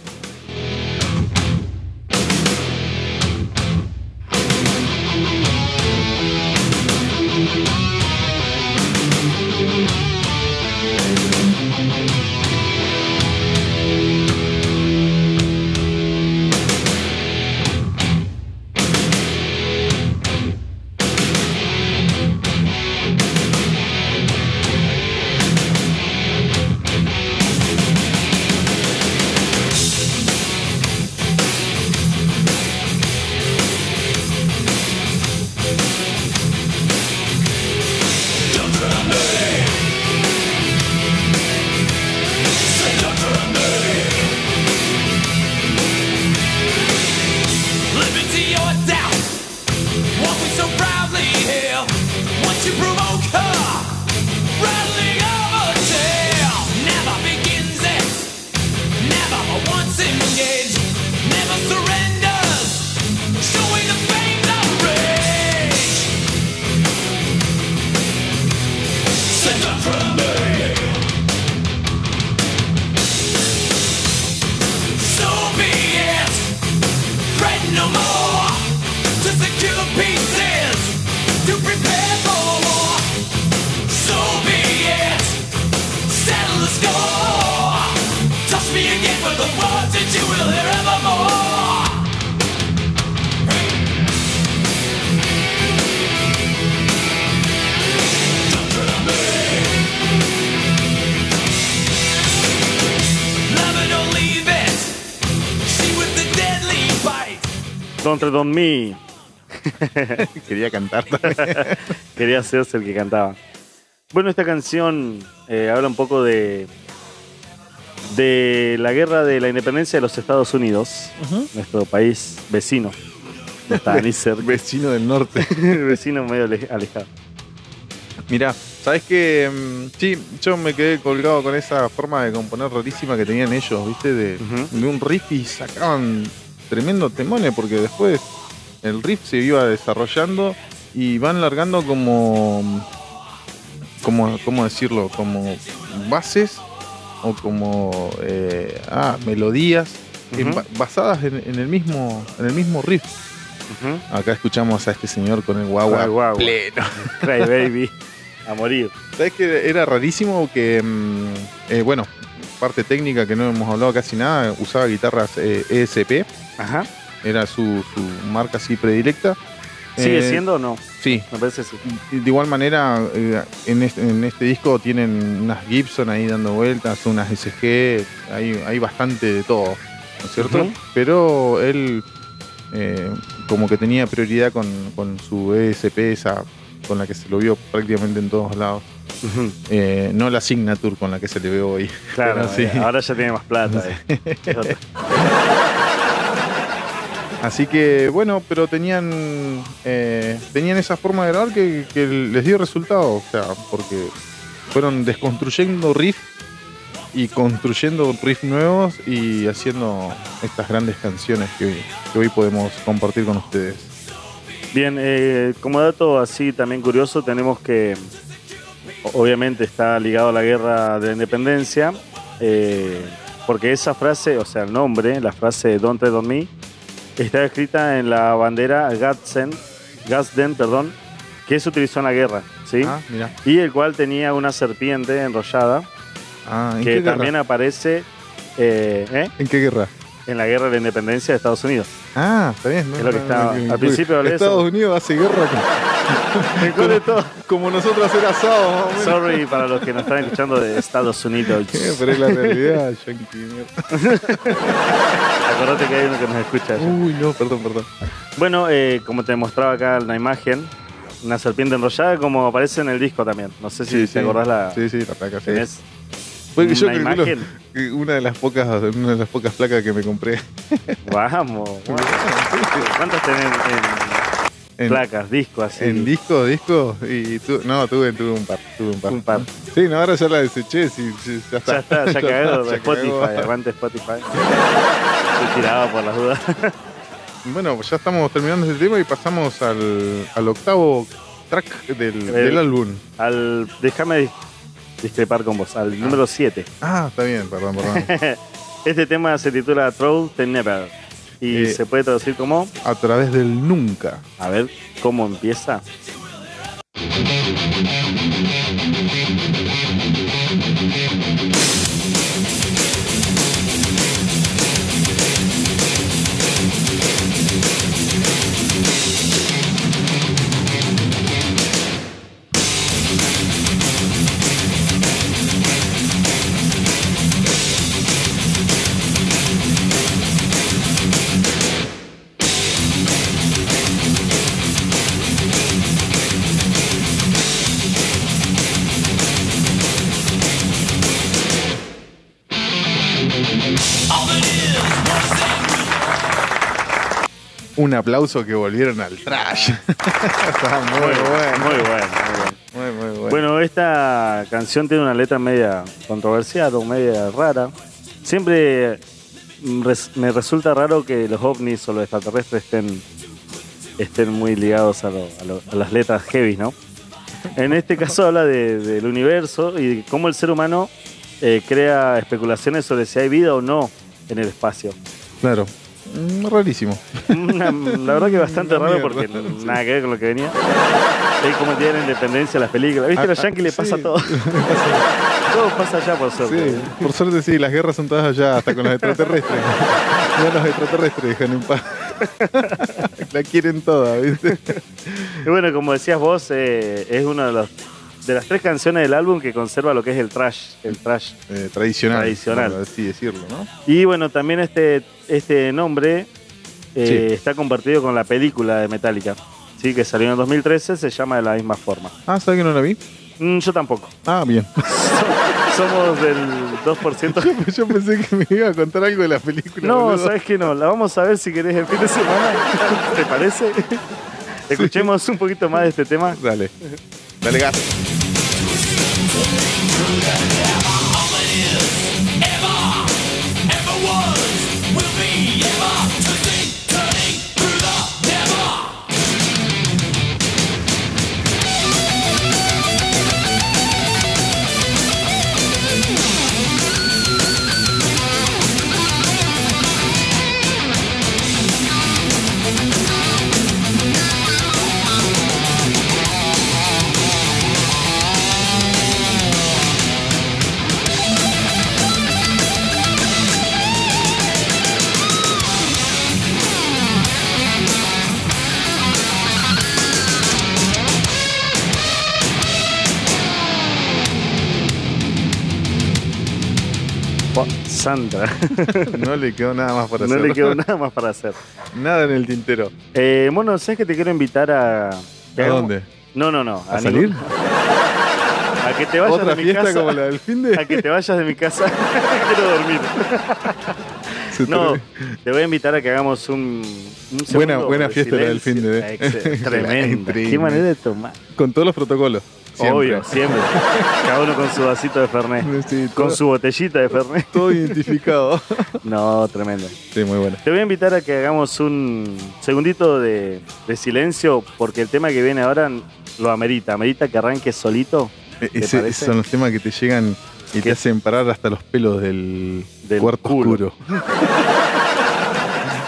Quería cantar. [LAUGHS]
Quería hacerse el que cantaba. Bueno, esta canción eh, habla un poco de de la guerra de la independencia de los Estados Unidos, nuestro país vecino. No está ni cerca. [LAUGHS]
Vecino del norte. [LAUGHS]
vecino medio ale- alejado.
Mirá, ¿sabes qué? Mm, Sí, yo me quedé colgado con esa forma de componer rarísima que tenían ellos, ¿viste? De, de un riff y sacaban tremendo temones porque después el riff se iba desarrollando y van largando como. como ¿Cómo decirlo? Como bases o como. eh, ah, melodías basadas en, en el mismo, en el mismo riff. Acá escuchamos a este señor con el guagua.
Guau.
pleno. [LAUGHS]
Cry Baby. A morir.
¿Sabes que era rarísimo que, mm, eh, bueno, parte técnica que no hemos hablado casi nada, usaba guitarras eh, ESP,
Ajá.
Era su, su marca así predilecta.
¿Sigue
Eh,
siendo o no?
Sí.
Me parece sí.
De igual manera, eh, en, este, en este disco tienen unas Gibson ahí dando vueltas, unas SG, hay, hay bastante de todo, ¿no es cierto? Pero él eh, como que tenía prioridad con, con su ESP, esa con la que se lo vio prácticamente en todos lados. No la Signature con la que se le ve hoy.
Claro, [LAUGHS]
sí.
ahora ya tiene más plata. [LAUGHS] [LAUGHS]
Así que bueno, pero tenían eh, tenían esa forma de grabar que, les dio resultado, o sea, porque fueron desconstruyendo riff y construyendo riff nuevos y haciendo estas grandes canciones que hoy, podemos compartir con ustedes.
Bien, eh, como dato así también curioso, tenemos que obviamente está ligado a la guerra de la independencia, eh, porque esa frase, o sea, el nombre, la frase Don't Tread on Me, está escrita en la bandera Gadsden, Gadsden, perdón, que se utilizó en la guerra, ¿sí?
Ah, mira.
Y el cual tenía una serpiente enrollada,
Ah, ¿en
que también aparece eh, ¿eh?
¿En qué guerra?
en la guerra de la independencia de Estados Unidos.
Ah, está bien. ¿no?
Es lo que estaba- al principio hablé de eso.
Estados Unidos hace guerra con- [LAUGHS]
de [LAUGHS] todo.
como nosotros hacer asado.
Sorry para los que nos están escuchando de Estados Unidos.
Eh, [LAUGHS] Pero es la realidad.
Acordate que hay uno que nos escucha. allá.
Uy, no, perdón, perdón.
Bueno, eh, como te mostraba acá en la imagen, una serpiente enrollada como aparece en el disco también. No sé si te acordás la...
Sí, sí, la placa, sí.
tenés
Fue que yo
una
calculo
imagen.
que una de las pocas, una de las pocas placas que me compré.
Vamos. [LAUGHS] vamos. ¿Cuántas tenés en,
En,
placas, discos así?
en disco, disco, y tu, no, tuve, tuve un par, tuve un par.
Un par.
Sí, no, ahora ya la deseché, sí, sí, ya está.
Ya está, ya cagado. [LAUGHS]
ya
Spotify,
cagó.
aguante Spotify. [LAUGHS] Estoy tirado por las dudas.
Bueno, pues ya estamos terminando este tema y pasamos al, al octavo track del, del álbum.
Al, déjame discrepar con vos, al número 7.
Ah, está bien, perdón, perdón. [LAUGHS]
Este tema se titula Troll the Never y
Eh.
se puede traducir como,
A través del nunca.
a ver cómo empieza.
Un aplauso que volvieron al trash. [LAUGHS] Está muy,
Muy
bueno.
muy bueno, muy bueno.
Muy, bueno.
Bueno, esta canción tiene una letra media controversial o media rara. Siempre me resulta raro que los ovnis o los extraterrestres estén, estén muy ligados a, lo- a lo- a las letras heavy, ¿no? En este caso habla de- del universo y de cómo el ser humano eh, crea especulaciones sobre si hay vida o no en el espacio.
Claro. Mm, rarísimo.
La verdad que bastante [LAUGHS] raro porque nada que ver con lo que venía. Es como tienen independencia las películas. ¿Viste? A los
Ah,
yankees les pasa todo. [LAUGHS] todo pasa allá por suerte.
Sí, por suerte sí, las guerras son todas allá, hasta con los extraterrestres. [LAUGHS] ya los extraterrestres dejan en paz. La quieren toda, ¿viste?
Y bueno, como decías vos, eh, es una de, los, de las tres canciones del álbum que conserva lo que es el trash. El trash.
Eh, tradicional.
Tradicional.
por así decirlo, ¿no?
Y bueno, también este, este nombre eh,
Sí.
está compartido con la película de Metallica, ¿sí? que salió en 2013, se llama de la misma forma.
Ah, ¿sabes que no la vi?
Mm, yo tampoco. [LAUGHS]
Ah, bien. [LAUGHS]
Somos del 2%. [LAUGHS]
Yo pensé que me iba a contar algo de la película.
No,
boludo.
sabes que no. La vamos a ver si querés el fin de semana. ¿Te parece? Escuchemos un poquito más de este tema.
Dale. Dale gas.
Sandra. [LAUGHS]
No le quedó nada más para
no
hacer.
le quedó nada más para hacer.
Nada en el tintero.
Eh, bueno, ¿sabes que te quiero invitar a.
¿A dónde?
No, no, no.
¿A salir? [LAUGHS]
A que te vayas
¿Otra
de mi
fiesta
casa.
como la del fin de? [LAUGHS]
A que te vayas de mi casa. quiero dormir. No, te voy a invitar a que hagamos un. un
Buena- buena fiesta la del fin de-
Ex- Tremenda. Qué manera de tomar.
Con todos los protocolos. Siempre.
Obvio, siempre. [LAUGHS] Cada uno con su vasito de Fernet.
Sí,
Con
todo-
su botellita de Fernet.
Todo identificado. [LAUGHS]
No, tremendo.
Sí, muy bueno.
Te voy a invitar a que hagamos un segundito de, de silencio porque el tema que viene ahora lo amerita. Amerita que arranque solito.
E- esos son los temas que te llegan y
¿Qué?
te hacen parar hasta los pelos del,
Del
cuarto oscuro. [LAUGHS]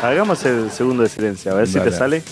Hagamos el segundo de silencio, a ver si te sale.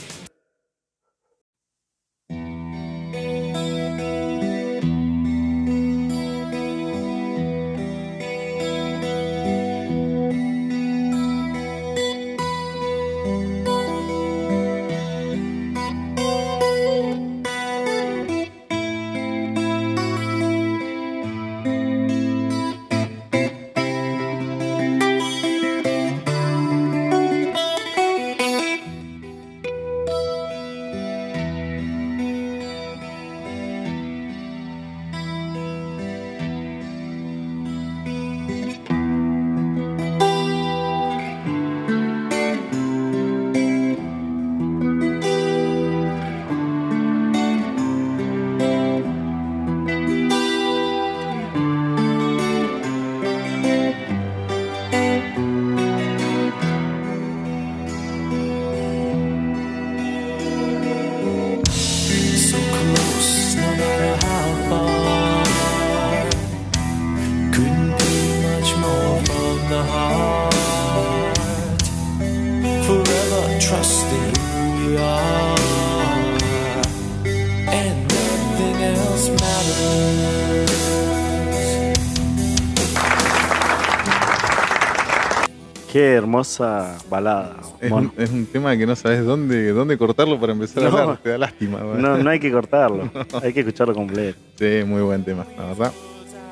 Hermosa balada.
Es un, es un tema que no sabes dónde, dónde cortarlo para empezar
No.
a hablar. Te da lástima.
No, no hay que cortarlo, [LAUGHS] hay que escucharlo completo.
Sí, muy buen tema, la verdad.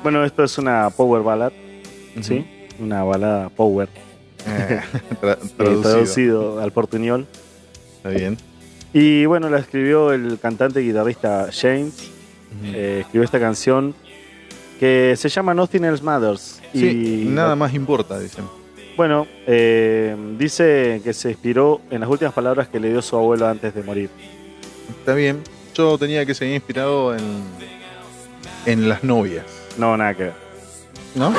Bueno, esto es una power ballad, ¿sí? Una balada power,
Eh, [LAUGHS] tra- traducido.
traducido al portuñol.
Está bien.
Y bueno, la escribió el cantante y guitarrista James. Eh, escribió esta canción que se llama Nothing Else Matters.
Sí,
y
nada más importa, dicen.
Bueno, eh, dice que se inspiró en las últimas palabras que le dio su abuelo antes de morir.
Está bien. Yo tenía que seguir inspirado en, en las novias,
No, nada que ver.
¿no?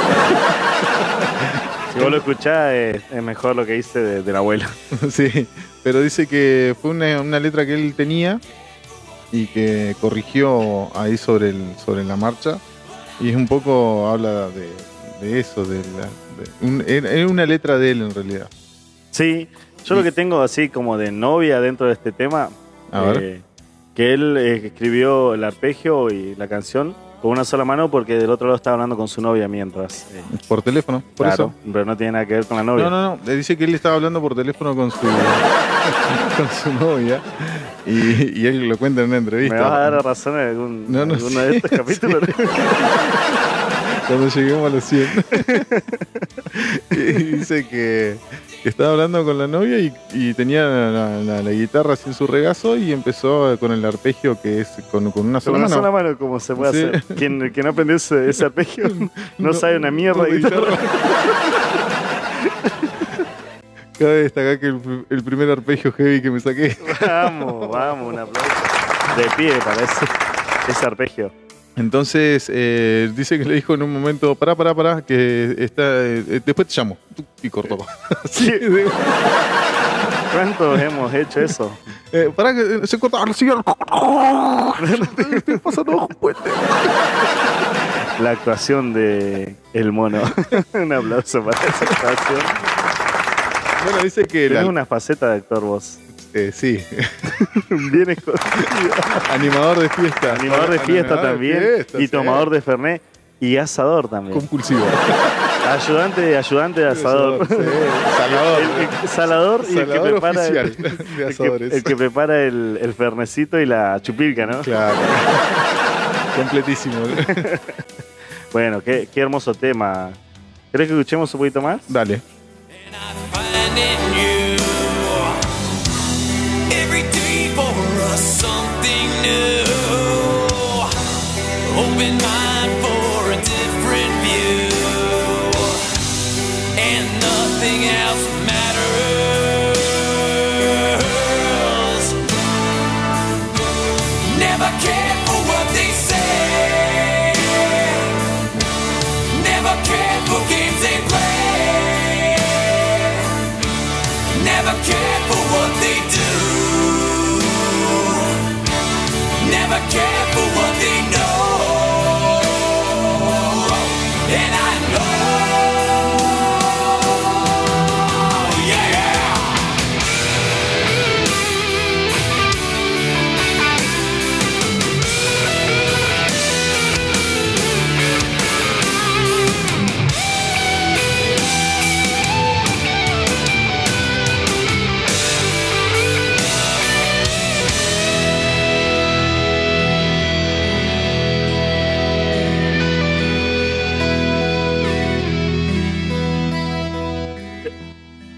Si vos lo escuchás, es, es mejor lo que hice de- del abuelo. [LAUGHS]
sí, pero dice que fue una, una letra que él tenía y que corrigió ahí sobre, el, sobre la marcha. Y es un poco, habla de, de eso, de, la, un- era una letra de él en realidad.
Sí, yo lo que tengo así como de novia dentro de este tema,
A ver.
eh, que él eh, escribió el arpegio y la canción con una sola mano porque del otro lado estaba hablando con su novia mientras. eh,
Por teléfono, por
claro,
eso.
pero no tiene nada que ver con la novia.
No, no, no. Le dice que él estaba hablando por teléfono con su, [LAUGHS] con su novia y, y él lo cuenta en una
¿Me
entrevista.
vas a dar razón en algún,
No, no
alguno
sé,
de estos capítulos? [LAUGHS] [LAUGHS]
Cuando lleguemos a los 100. [LAUGHS] y dice que, que estaba hablando con la novia y, y tenía la, la- la guitarra así en su regazo y empezó con el arpegio que es con, con una
Con
sola
una
mano.
sola mano, como se puede
Sí.
hacer. Quien, quien no aprendió ese, ese arpegio [LAUGHS] no, sabe una mierda de guitarra.
Cabe destacar que el, el primer arpegio heavy que me saqué.
Vamos, vamos, un aplauso. De pie para ese, ese arpegio.
Entonces eh, dice que le dijo en un momento, pará, pará, pará, que está, eh, después te llamo. Y cortó. [LAUGHS] Sí, [LAUGHS] de-
¿Cuántos hemos hecho eso? [LAUGHS]
eh, pará, que eh, se corta. Ahora sí, Estoy pasando bajo un puente.
La actuación de El Mono. un aplauso para esa actuación.
Bueno, dice que...
Tienes
la-
una faceta de actor vos.
Eh, sí, [LAUGHS]
Bien escondido.
animador de fiesta.
Animador de fiesta
Animador de
también.
fiesta,
y
sí.
tomador de Fernet. Y asador también.
Compulsivo.
Ayudante, ayudante de asador.
Sí, Salador.
El, el- salador y el que prepara el,
de [LAUGHS]
el que,
asadores.
el que prepara el, el fernecito y la chupilca, ¿no?
Claro. [LAUGHS] Completísimo.
Bueno, qué, qué hermoso tema. ¿Crees que escuchemos un poquito más?
Dale.
Something new. Open mind Never cared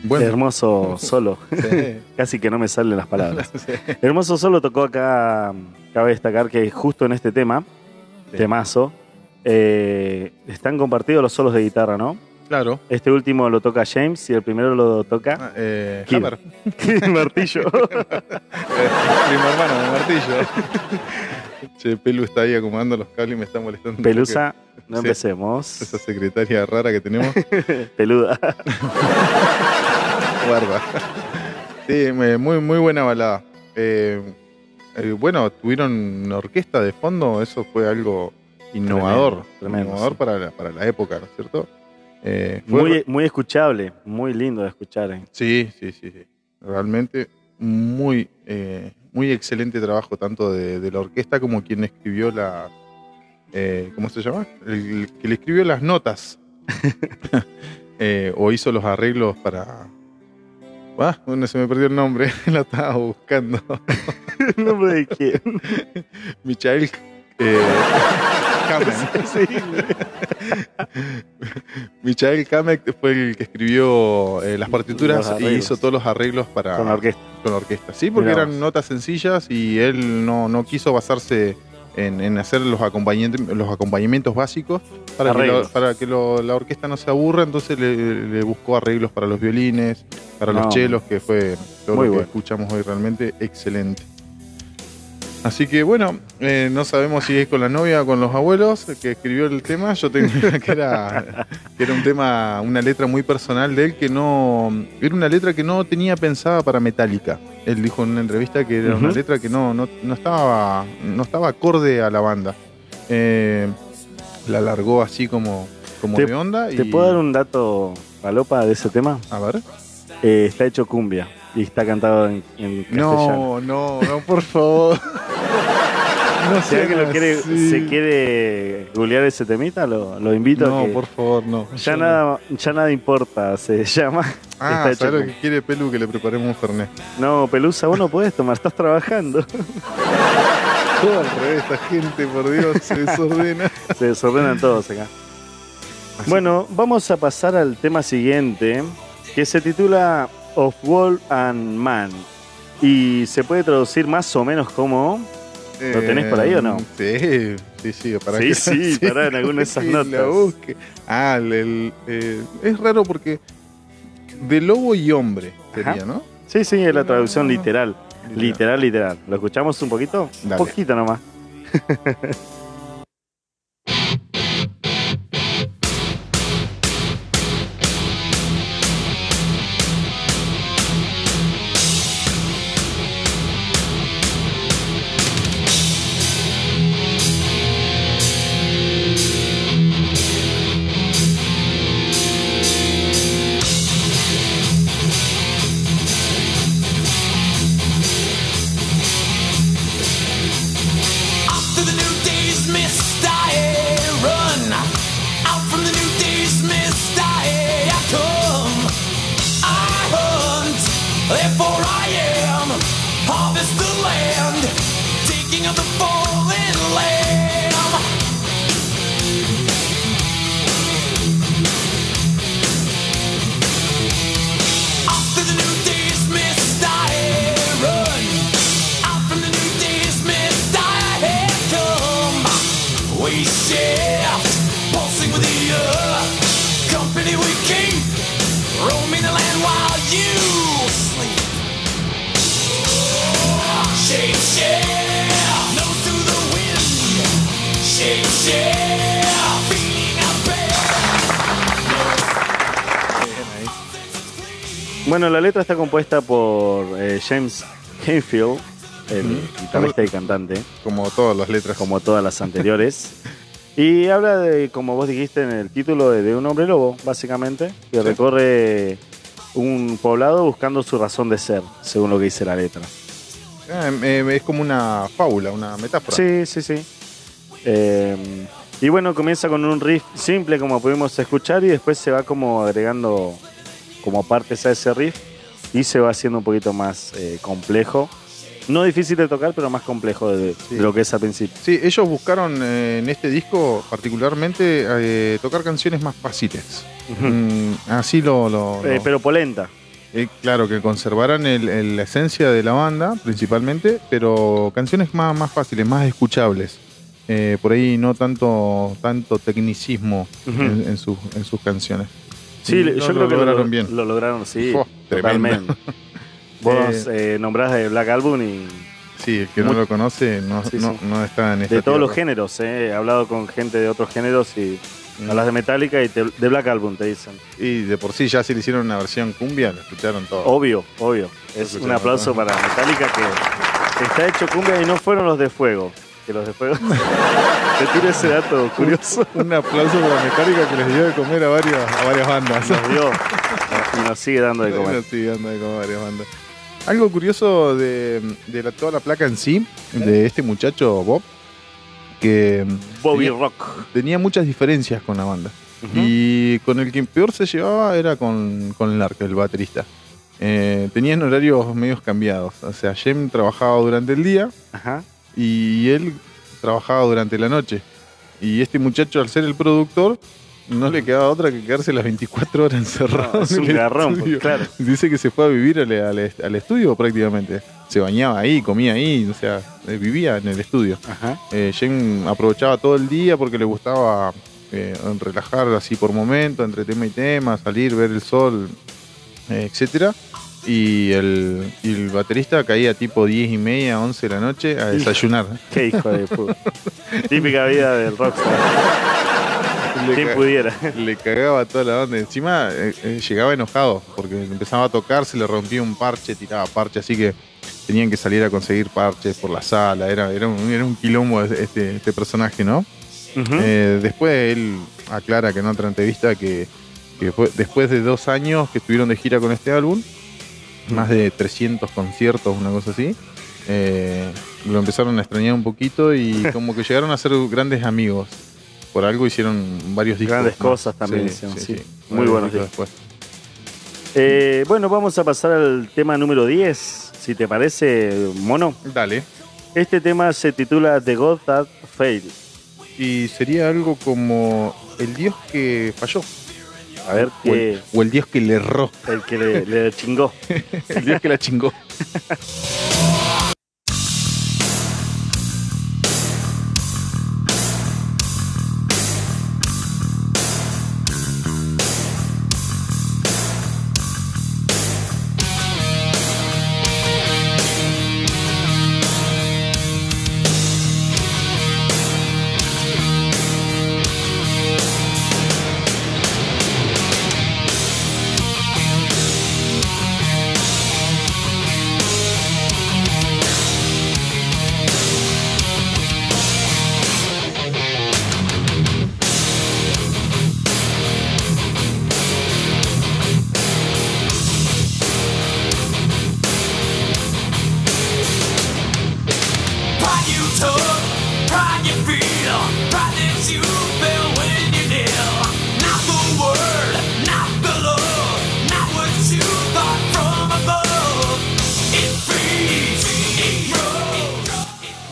Bueno.
Hermoso solo. [LAUGHS]
Sí.
Casi que no me salen las palabras. [LAUGHS] Hermoso solo tocó acá, cabe destacar que justo en este tema,
Sí.
temazo, eh, están compartidos los solos de guitarra, ¿no?
Claro.
Este último lo toca James y el primero lo toca
Ah, eh,
Kid.
Hammer. [LAUGHS]
Martillo.
Eh, primo hermano de martillo. che, Pelu está ahí acomodando los cables y me está molestando.
Pelusa, no
Sí.
empecemos.
Esa secretaria rara que tenemos. [LAUGHS]
Peluda. [LAUGHS]
Guarda. Sí, muy, muy buena balada. Eh, eh, bueno, tuvieron una orquesta de fondo, eso fue algo innovador.
Tremendo, tremendo,
innovador
sí.
para, la, para la época, ¿no es cierto? Eh, fue
Muy, muy escuchable, muy lindo de escuchar.
Sí, sí, sí, sí. Realmente muy, muy excelente trabajo tanto de, de la orquesta como quien escribió la... eh, ¿Cómo se llama? El, el que le escribió las notas. [LAUGHS] Eh, o hizo los arreglos para... Ah, bueno, se me perdió el nombre, [LAUGHS] la estaba buscando. [LAUGHS]
¿El nombre de quién?
Michael eh, Kamen.
Sí,
Michael Kamek fue el que escribió eh, las partituras y hizo todos los arreglos para
con la orquesta.
con la orquesta. Sí, porque
Mirá
eran
vos.
notas sencillas y él no, no quiso basarse en, en hacer los acompañamientos, los acompañamientos básicos para que, lo- para que lo- la orquesta no se aburra, entonces le, le buscó arreglos para los violines, para
No.
los chelos, que fue todo
Muy
lo que
bueno.
escuchamos hoy realmente excelente. Así que bueno, eh, no sabemos si es con la novia o con los abuelos que escribió el tema. Yo tengo [LAUGHS] que era, que era un tema, una letra muy personal de él que no. Era una letra que no tenía pensada para Metallica. Él dijo en una entrevista que era una letra que no, no, no estaba, no estaba acorde a la banda. Eh, la largó así como, como de onda.
¿Te
y,
puedo dar un dato palopa de ese tema?
A ver.
Eh, está hecho cumbia y está cantado en, en castellano.
No, no, no, por favor. [LAUGHS] No
lo quiere,
así.
se quiere googlear ese temita, lo, lo invito a
No,
que
por favor, no.
ya
no.
nada, ya nada importa, se [LAUGHS] llama.
Ah,
está hecho
¿sabes lo
con-
que quiere Pelu? Que le preparemos un Fernet.
No, Pelusa, vos no podés tomar, estás trabajando. [LAUGHS]
Todo al revés, esta gente, por Dios, se desordena.
Se desordenan todos acá.
Así-
Bueno, vamos a pasar al tema siguiente, que se titula Of Wolf and Man. Y se puede traducir más o menos como. ¿Lo tenés por ahí o no?
Sí, sí, sí. Para
Sí,
que-
sí, [LAUGHS] pará en alguna de esas notas.
busque. Ah, el- el, eh, es raro porque de lobo y hombre sería,
Ajá.
¿no?
Sí, sí, es la traducción literal.
Literal.
Literal, literal. ¿Lo escuchamos un poquito?
Dale.
Un poquito nomás. [LAUGHS] la letra está compuesta por eh, James Hetfield, el guitarrista y cantante,
Como todas las letras.
como todas las anteriores. [LAUGHS] Y habla de, como vos dijiste en el título, de, de un hombre lobo, básicamente, que
Sí.
recorre un poblado buscando su razón de ser, según lo que dice la letra.
Ah, eh, es como una fábula, una metáfora.
Sí, sí, sí. Eh, y bueno, comienza con un riff simple, como pudimos escuchar, y después se va como agregando como partes a ese riff y se va haciendo un poquito más eh, complejo. No difícil de tocar, pero más complejo de,
Sí.
de lo que es al principio.
Sí, ellos buscaron eh, en este disco particularmente eh, tocar canciones más fáciles. Mm, así lo... lo-
Eh,
lo-
pero polenta.
claro, que conservaran el- el- la esencia de la banda principalmente, pero canciones más, más fáciles, más escuchables. Por ahí no tanto, tanto tecnicismo en sus, en sus canciones.
Sí, yo
lo-
creo
lo
que
lograron
lo,
bien.
Lo lograron, sí.
Tremendo.
totalmente. Vos eh, nombrás de Black Album y
Sí, el que no lo conoce no,
Sí,
no,
sí.
no está en esta
de todos los géneros. eh. He hablado con gente de otros géneros y
Mm.
hablas de Metallica y te- de Black Album te dicen.
Y de por sí ya se le hicieron una versión cumbia, lo escucharon todo.
Obvio, obvio. Es un aplauso
todo.
para Metallica que está hecho cumbia y no fueron los de fuego. Que los de fuego. [LAUGHS] Te tiro ese dato curioso.
Un aplauso para Metallica que les dio de comer a varias, a varias bandas.
Nos dio y nos sigue dando de [LAUGHS] comer.
Nos sigue dando de comer a varias bandas. Algo curioso de, de la- toda la placa en sí, de este muchacho Bob, que
Bobby
tenía,
Rock.
tenía muchas diferencias con la banda. Y con el que peor se llevaba era con, con Lark, el baterista. Eh, tenían horarios medios cambiados. O sea, Jem trabajaba durante el día
Ajá.
Y él trabajaba durante la noche. Y este muchacho, al ser el productor, no le quedaba otra que quedarse las 24 horas encerrado.
No, es
en el
garrón, claro.
Dice que se fue a vivir al, al- al estudio prácticamente. Se bañaba ahí, comía ahí, o sea, eh, vivía en el estudio.
Ajá.
Eh, Jen aprovechaba todo el día porque le gustaba eh, relajar así por momento, entre tema y tema, salir, ver el sol, eh, etcétera. Y el, y el baterista caía tipo 10 y media, 11 de la noche a desayunar.
Qué hijo de puta. [LAUGHS] Típica vida del rockstar.
Le
Quien pudiera.
Le cagaba toda la banda. Encima eh, eh, llegaba enojado porque empezaba a tocar, se le rompía un parche, tiraba parche, así que tenían que salir a conseguir parches por la sala. Era, era, un, era un quilombo este, este personaje, ¿no? Eh, después él aclara que en otra entrevista que, que fue después de dos años que estuvieron de gira con este álbum, más de 300 conciertos, una cosa así, eh, lo empezaron a extrañar un poquito y [LAUGHS] como que llegaron a ser grandes amigos. Por algo hicieron varios discos.
Grandes cosas también hicieron, sí. Muy buenos
discos después.
Eh, bueno, vamos a pasar al tema número 10, si te parece, mono.
Dale.
Este tema se titula The God That Failed.
Y sería algo como el dios que falló.
A ver,
O el, o el dios que le erró.
el que le, le chingó. [LAUGHS]
El dios que la chingó. [LAUGHS]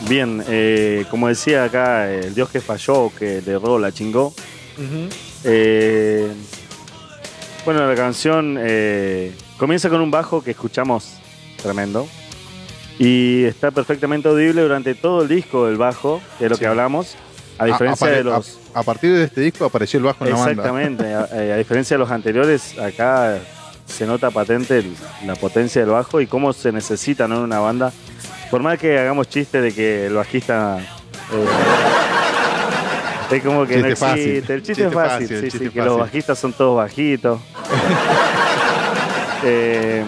Bien, eh, como decía acá, el dios que falló, que le erró, la chingó. Eh, bueno, la canción eh, comienza con un bajo que escuchamos tremendo. Y está perfectamente audible durante todo el disco del bajo, es lo
Sí.
que hablamos. A diferencia de los.
a, a partir de este disco apareció el bajo en la banda.
Exactamente. A, eh, a diferencia de los anteriores, acá se nota patente el- la potencia del bajo y cómo se necesita ¿no? en una banda. Por más que hagamos chiste de que el bajista. eh, es como que no
fácil.
existe. El chiste,
Chiste
es fácil,
fácil,
sí,
el
sí, que
fácil.
los bajistas son todos bajitos. [LAUGHS] Eh,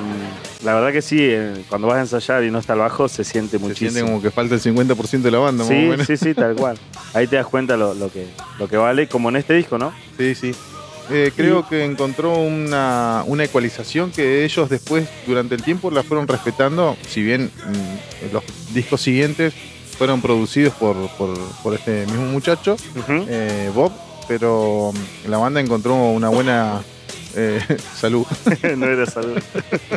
la verdad que sí, eh, cuando vas a ensayar y no está el bajo, se siente
Se
muchísimo.
siente como que falta el 50% de la banda, más o
Sí,
menos.
sí, sí, tal [LAUGHS] cual. Ahí te das cuenta lo, lo que, lo que vale, como en este disco, ¿no?
Sí, sí. Eh, creo que encontró una, una ecualización que ellos después, durante el tiempo, la fueron respetando. Si bien mm, los discos siguientes fueron producidos por, por, por este mismo muchacho, eh, Bob, pero mm, la banda encontró una buena eh, [LAUGHS] salud. [LAUGHS]
no era salud.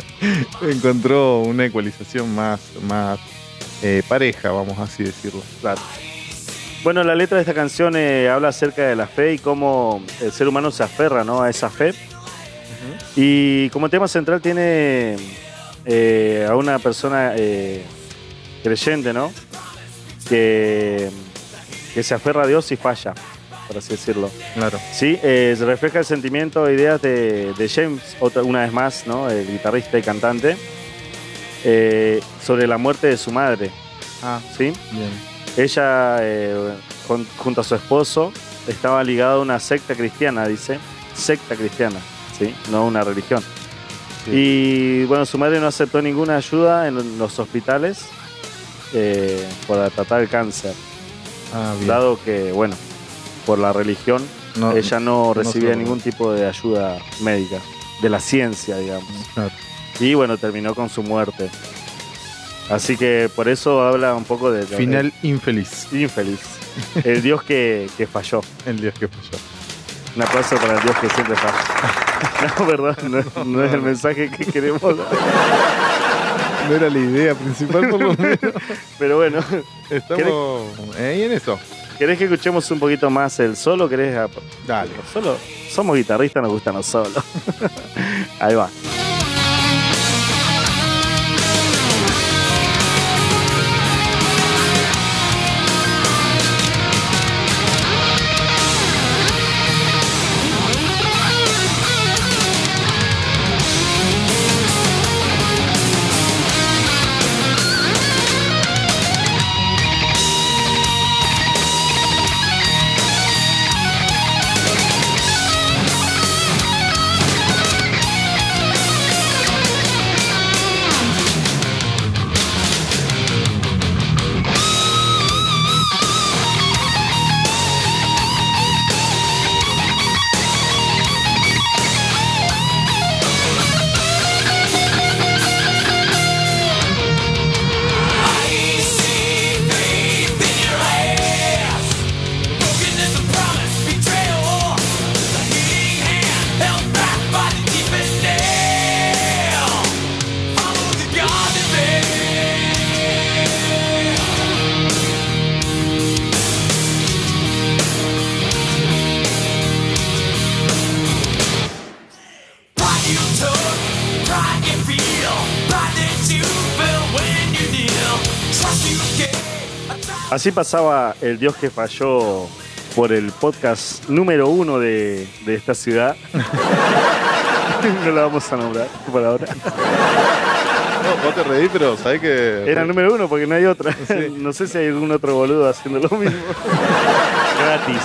[LAUGHS]
encontró una ecualización más, más eh, pareja, vamos así decirlo.
Claro. Bueno, la letra de esta canción eh, habla acerca de la fe y cómo el ser humano se aferra ¿no? a esa fe. Y como tema central tiene eh, a una persona eh, creyente, ¿no? Que, que se aferra a Dios y falla, por así decirlo.
Claro.
Sí, eh, refleja el sentimiento e ideas de, de James, otra, una vez más, ¿no? El guitarrista y cantante, eh, sobre la muerte de su madre,
Ah,
¿sí?
bien.
Ella, eh, jun- junto a su esposo, estaba ligada a una secta cristiana, dice. Secta cristiana, ¿sí? No una religión.
Sí.
Y bueno, su madre no aceptó ninguna ayuda en los hospitales para tratar el cáncer,
Ah, bien.
dado que, bueno, por la religión
No,
ella no recibía ningún tipo de ayuda médica, de la ciencia, digamos.
claro.
Y bueno, terminó con su muerte. Así que por eso habla un poco de... de-
Final infeliz.
infeliz. El dios que, que falló.
El dios que falló.
Un aplauso para el dios que siempre falla. [LAUGHS] No, perdón, no, no es el mensaje que queremos.
No era la idea principal, por lo menos. [LAUGHS]
Pero bueno,
Estamos ahí en eso.
¿Querés que escuchemos un poquito más el solo? ¿Querés
Dale.
solo? Somos guitarristas, nos gustan los solos. [LAUGHS] Ahí va. Así pasaba el Dios que falló por el podcast número uno de, de esta ciudad. [LAUGHS] no la vamos a nombrar por ahora.
No, vos te reí, pero sabés que.
Era el número uno porque no hay otra.
Sí. [LAUGHS]
No sé si hay algún otro boludo haciendo lo mismo. [LAUGHS] Gratis.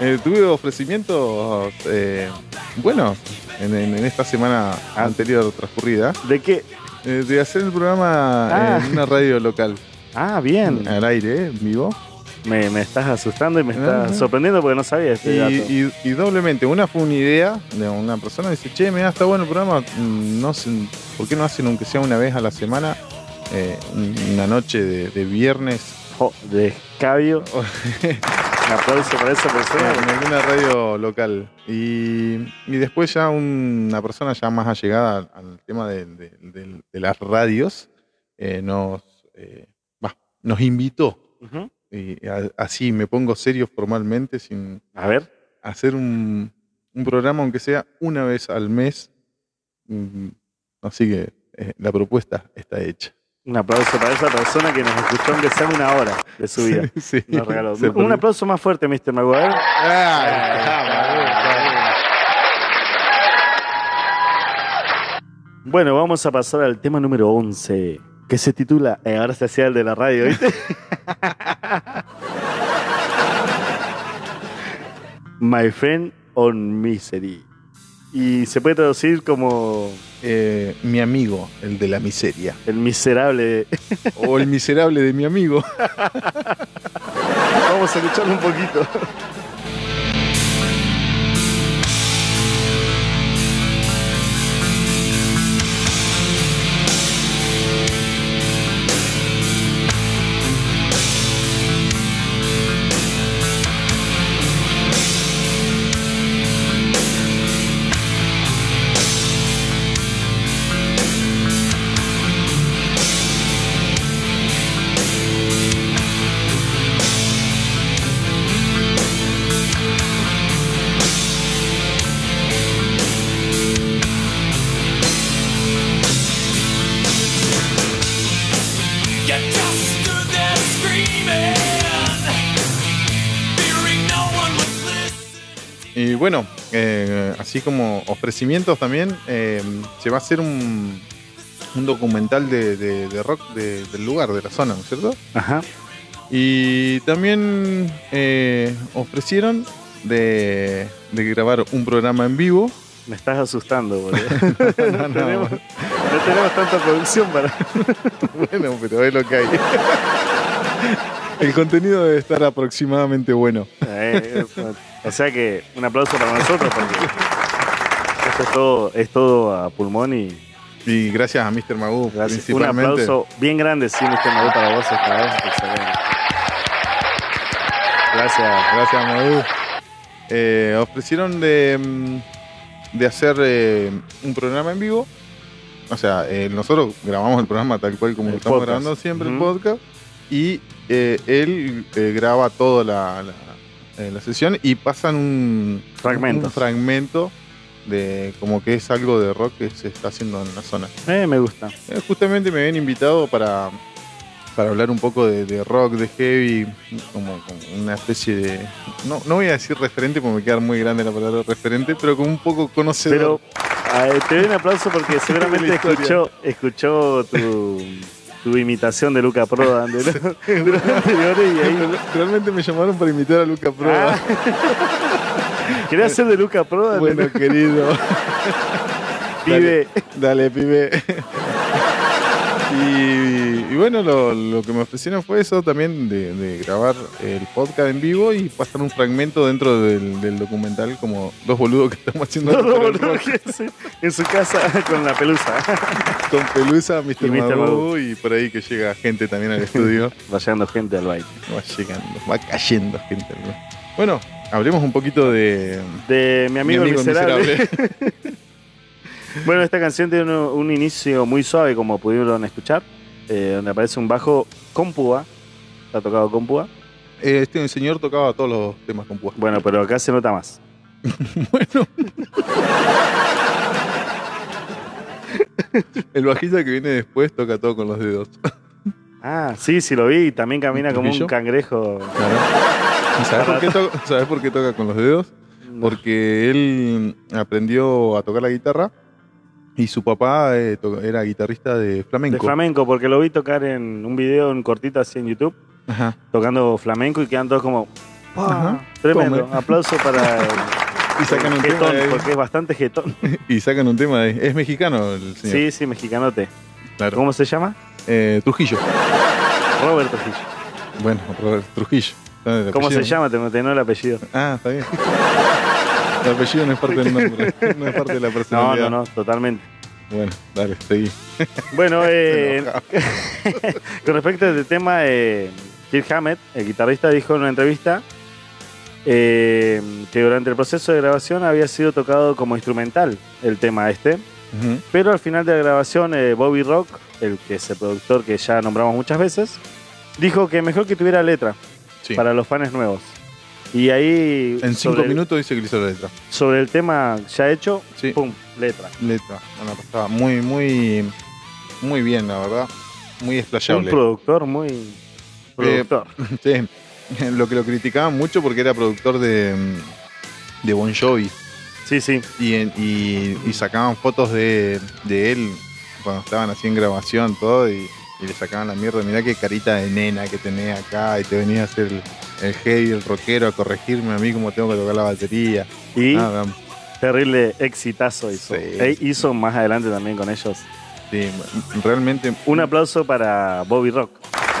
Eh, tuve ofrecimientos eh, buenos en, en- en esta semana anterior transcurrida
¿De qué?
eh, de hacer el programa
Ah.
en una radio local,
Ah, bien.
al aire, en vivo.
Me, me estás asustando y me estás sorprendiendo porque no sabía este
Y,
dato.
y- y doblemente, una fue una idea de una persona, dice, che, mira, está bueno el programa, mm, no sé, ¿por qué no hacen aunque sea una vez a la semana, eh, una noche de, de viernes
Jo, de escabio. [LAUGHS] Un aplauso para esa persona.
en alguna radio local? Y, y después ya una persona ya más allegada al, al tema de, de- de- de las radios eh, nos, eh, nos invitó, y a- así me pongo serio formalmente, sin
A ver.
hacer un, un programa, aunque sea una vez al mes. Mm, Así que eh, la propuesta está hecha.
Un aplauso para esa persona que nos escuchó aunque sea una hora de su vida. [LAUGHS]
Sí,
Nos regaló.
se
Un aplauso más fuerte, Mr. Maguire. Bueno, vamos a pasar al tema número 11, que se titula, eh, ahora se hacía el de la radio, ¿viste? [LAUGHS] My Friend on Misery. Y se puede traducir como
Eh, mi amigo, el de la miseria.
el miserable. [LAUGHS]
O el miserable de mi amigo. [LAUGHS]
Vamos a escucharlo un poquito.
Así como ofrecimientos también, eh, se va a hacer un, un documental de, de- de rock de- del lugar, de la zona, ¿no es cierto?
Ajá.
Y también eh, ofrecieron de, de grabar un programa en vivo.
Me estás asustando, boludo. [LAUGHS] [LAUGHS] no, tenemos, no tenemos tanta producción para. [LAUGHS]
Bueno, pero es lo que hay. El contenido debe estar aproximadamente bueno.
Eh, o sea que un aplauso para nosotros porque esto es todo, es todo a pulmón y
Y gracias a Mr. Magoo.
Un aplauso bien grande, sí, Mr. Magu, para vos esta vez. Excelente. Gracias.
Gracias, Magoo. Eh, ofrecieron de, mm, de hacer eh, un programa en vivo. O sea, eh, nosotros grabamos el programa tal cual como
El
lo estamos
podcast.
grabando siempre, el podcast. Y eh, él graba toda la, la, la sesión y pasan un,
Fragmentos.
un fragmento de como que es algo de rock que se está haciendo en la zona.
Eh, me gusta.
Eh, justamente me habían invitado para, para hablar un poco de, de rock, de heavy, como, como una especie de. No, no voy a decir referente porque me queda muy grande la palabra referente, pero como un poco conocedor.
Pero eh, te doy un aplauso porque [LAUGHS] seguramente escuchó, escuchó tu, tu imitación de Luca Prodan de, los- de los anteriores y ahí.
Realmente me llamaron para invitar a Luca Proa.
Ah. ¿Querés hacer de Luca Prodan?
bueno, querido. [LAUGHS]
Pibe.
Dale, pibe. Y, y bueno, lo, lo que me ofrecieron fue eso también de, de grabar el podcast en vivo y pasar un fragmento dentro del, del documental como dos boludos que estamos haciendo [LAUGHS]
No, no,
por el
boludo,
rock.
que [LAUGHS] es en su casa con la pelusa.
con Pelusa, Mr.
Y Mr.
Magoo. y por ahí que llega gente también al estudio.
Va llegando gente al baile.
va llegando, va cayendo gente. al- Bueno, hablemos un poquito de
De mi amigo,
mi
el miserable. [LAUGHS] Bueno, esta canción tiene un, un inicio muy suave, como pudieron escuchar, eh, donde aparece un bajo con púa. Está tocado con púa.
Eh, Este señor tocaba todos los temas con púa.
Bueno, pero acá se nota más. [LAUGHS]
Bueno. El bajista que viene después toca todo con los dedos.
Ah, sí, sí lo vi. También camina como un cangrejo.
Claro. ¿Y [LAUGHS] ¿Sabes por, qué to- sabes por qué toca con los dedos? Porque él aprendió a tocar la guitarra y su papá eh, era guitarrista de
De
flamenco.
flamenco, porque lo vi tocar en un video en cortito así en YouTube,
Ajá.
tocando flamenco y quedan todos como. Tremendo.
Tome.
Aplauso para [LAUGHS] el,
Y sacan un
el
tema
jetón,
de ahí.
porque es bastante jetón. [LAUGHS]
Y sacan un tema de. Es mexicano el señor.
Sí, sí, mexicanote.
claro.
¿Cómo se llama?
Eh, Trujillo.
Robert Trujillo.
Bueno, Robert Trujillo. Ah,
¿Cómo se llama? Te mencionó el apellido.
Ah, está bien. El apellido no es parte del nombre, [LAUGHS] no es parte de la
No,
personalidad.
no, no, totalmente.
Bueno, dale, seguí.
Bueno, [LAUGHS] eh, [LAUGHS] con respecto a este tema, eh, Kirk Hammett, el guitarrista, dijo en una entrevista eh, que durante el proceso de grabación había sido tocado como instrumental el tema este, pero al final de la grabación eh, Bobby Rock, el que es el productor que ya nombramos muchas veces, dijo que mejor que tuviera letra
Sí.
para los fans nuevos. Y ahí
En cinco
el-
minutos dice que le hizo la letra.
sobre el tema ya hecho,
Sí.
pum, letra.
Letra. Pasada. Muy, muy, muy bien, la verdad. Muy
Un
explayable.
productor muy productor. [LAUGHS]
Sí. Lo que lo criticaban mucho porque era productor de, de Bon Jovi.
Sí, sí.
Y, en- y, y sacaban fotos de, de él cuando estaban así en grabación, todo, y, y le sacaban la mierda. Mirá qué carita de nena que tenés acá, y te venía a hacer el, el heavy, el rockero, a corregirme a mí cómo tengo que tocar la batería.
Y terrible exitazo hizo.
Sí.
E hizo más adelante también con ellos.
sí, realmente.
Un aplauso para Bobby Rock.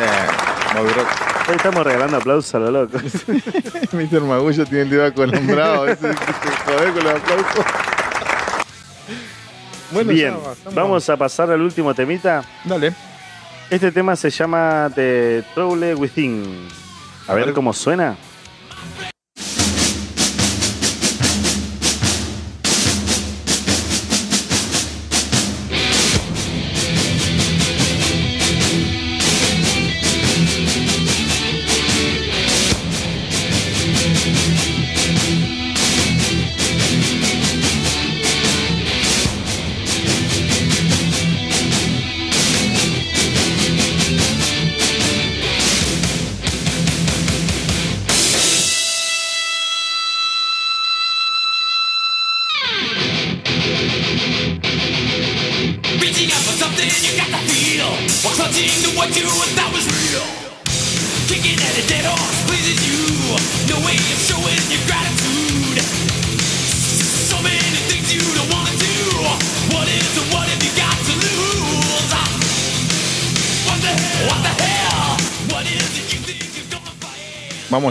Eh, Bobby Rock.
Hoy estamos regalando aplausos a lo loco. [LAUGHS]
Mr. Magullo tiene el dedo acalambrado. [LAUGHS] ese que se jode con los aplausos. Bueno,
Bien,
ya,
vamos a pasar al último temita.
Dale.
Este tema se llama The Trouble Within. A
A
ver
ver.
cómo suena.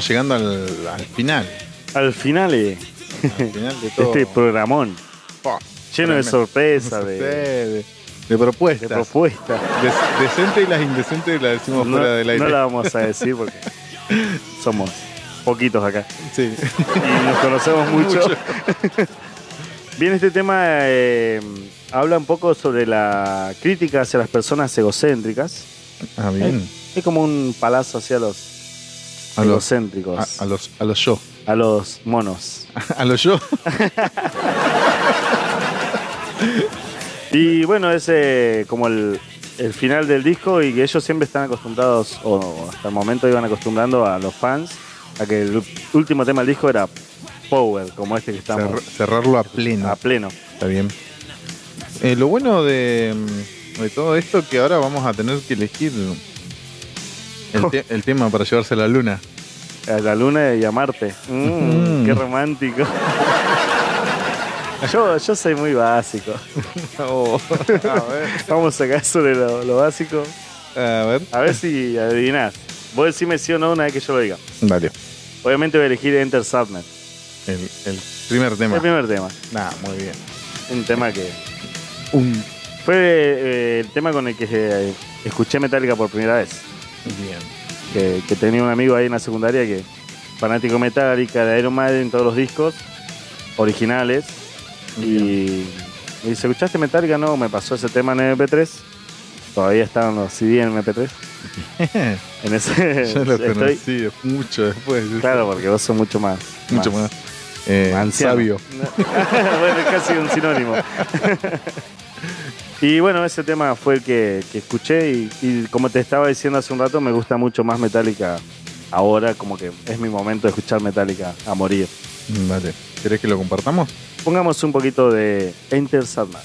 Llegando al, al final.
Al final eh,
Al final de
de [LAUGHS]
todo.
este programón. Lleno de
Sí,
de,
de, de
de
propuestas.
propuestas.
Des- decente y las indecentes las decimos
No,
fuera del aire.
no la vamos a decir porque [LAUGHS] somos poquitos acá.
Sí.
y nos conocemos [LAUGHS] mucho. Bien, este tema eh, habla un poco sobre la crítica hacia las personas egocéntricas.
Ah, bien.
Es como un palazo hacia los
A los, a, a los, a los yo.
a los monos. [LAUGHS]
A los yo. [LAUGHS]
Y bueno, es eh, como el, el final del disco y que ellos siempre están acostumbrados, o hasta el momento iban acostumbrando a los fans, a que el último tema del disco era Power, como este que estamos
Cer- cerrarlo a pleno.
a pleno.
Está bien. Eh, lo bueno de, mm, de todo esto que ahora vamos a tener que elegir el, te- el tema para llevarse a la luna.
A la luna y a Marte. Mm,
Mm.
Qué romántico. yo, yo soy muy básico. [LAUGHS]
Oh, [LAUGHS] a ver.
Vamos a sacar sobre lo, lo básico.
A ver.
A ver si adivinás. Vos decime sí o no una vez que yo lo diga.
Dale.
Obviamente voy a elegir Enter Sadness.
El, el primer tema.
El primer tema.
Nah, muy bien.
Un tema que
Un
fue eh, el tema con el que eh, escuché Metallica por primera vez.
Bien.
Que, que tenía un amigo ahí en la secundaria que fanático Metallica, de Iron Maiden, todos los discos originales. Y me dice, ¿escuchaste Metallica? No, me pasó ese tema en MP3. Todavía estaban los CD en MP3. [LAUGHS] En ese
Yo lo
estoy-
conocí mucho después.
Claro, porque vos sos mucho más.
Mucho más. Eh,
anciano.
sabio. [LAUGHS]
bueno, es casi un sinónimo. [LAUGHS] Y bueno, ese tema fue el que, que escuché y, y como te estaba diciendo hace un rato, me gusta mucho más Metallica ahora, como que es mi momento de escuchar Metallica a morir.
Vale. ¿Querés que lo compartamos?
Pongamos un poquito de Enter Sandman.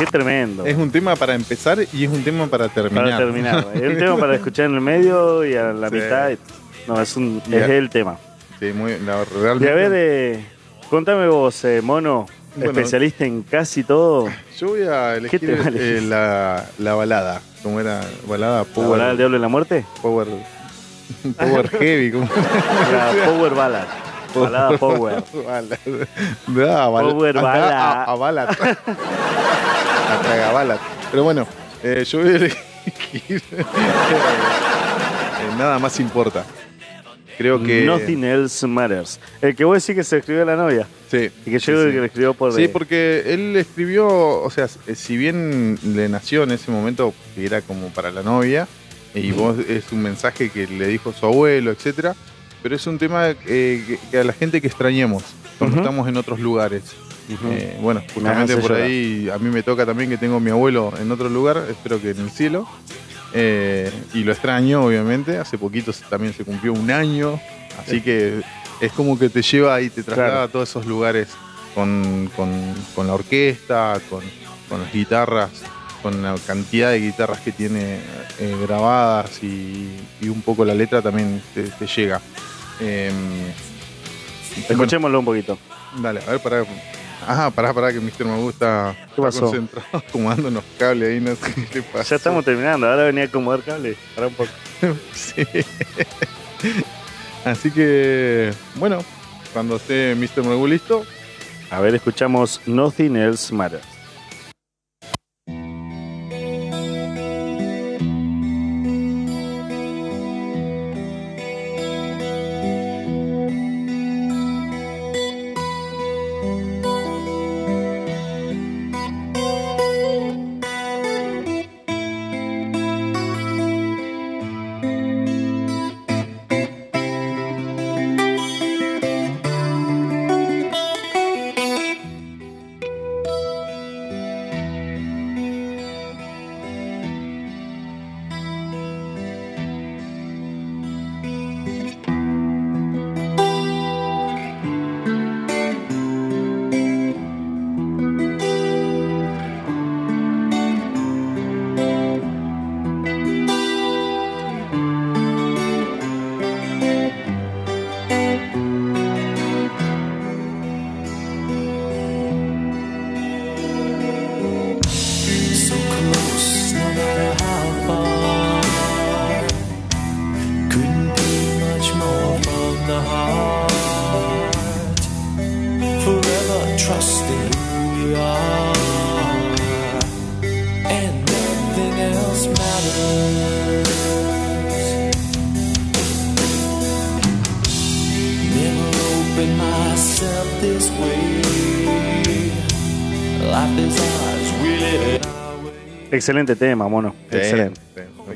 Qué tremendo.
Es un tema para empezar y es un tema para terminar.
Para terminar. [LAUGHS] Es un tema para escuchar en el medio y a la
Sí.
mitad. No, es, un, es el tema.
Sí, muy, la-
Y a ver, eh, contame vos, eh, Mono,
Bueno.
especialista en casi todo.
Yo voy a elegir
¿Qué tema
eh, la, la balada. ¿Cómo era? Balada
¿La
Power.
balada del diablo en la muerte?
Power, [LAUGHS] power Heavy. ¿cómo?
La Power Ballad. Balada Power.
Bala. Da, bala-
Power.
A, a. [LAUGHS] a. Pero bueno, eh, yo voy a elegir. [LAUGHS] eh, nada más importa. Creo que.
Nothing else matters. El que vos decís que se escribió a la novia.
Sí.
Y que yo
sí,
creo
sí.
que lo escribió por.
Sí, porque él escribió, o sea, eh, si bien le nació en ese momento que era como para la novia, y vos es un mensaje que le dijo su abuelo, etcétera, pero es un tema eh, que, que a la gente que extrañemos cuando estamos en otros lugares. Eh, bueno, justamente por
llorar.
ahí a mí me toca también que tengo a mi abuelo en otro lugar, espero que en el cielo. Eh, y lo extraño, obviamente. Hace poquito también se cumplió un año, así que es como que te lleva y te traslada
Claro.
a todos esos lugares con, con- con la orquesta, con, con las guitarras, con la cantidad de guitarras que tiene eh, grabadas y, y un poco la letra también te, te llega. Bueno,
Escuchémoslo un poquito.
Dale, a ver, pará. Ajá, pará, pará, que Mr. Magu está,
¿Qué
está
pasó?
concentrado [LAUGHS] acomodando unos cables ahí, no sé qué le pasa.
Ya estamos terminando. Ahora venía a acomodar cable. Ahora un poco. [LAUGHS]
Sí. Así que, bueno, cuando esté Mr. Magu listo,
A ver, escuchamos Nothing else matters. Excelente tema, Mono. Excelente.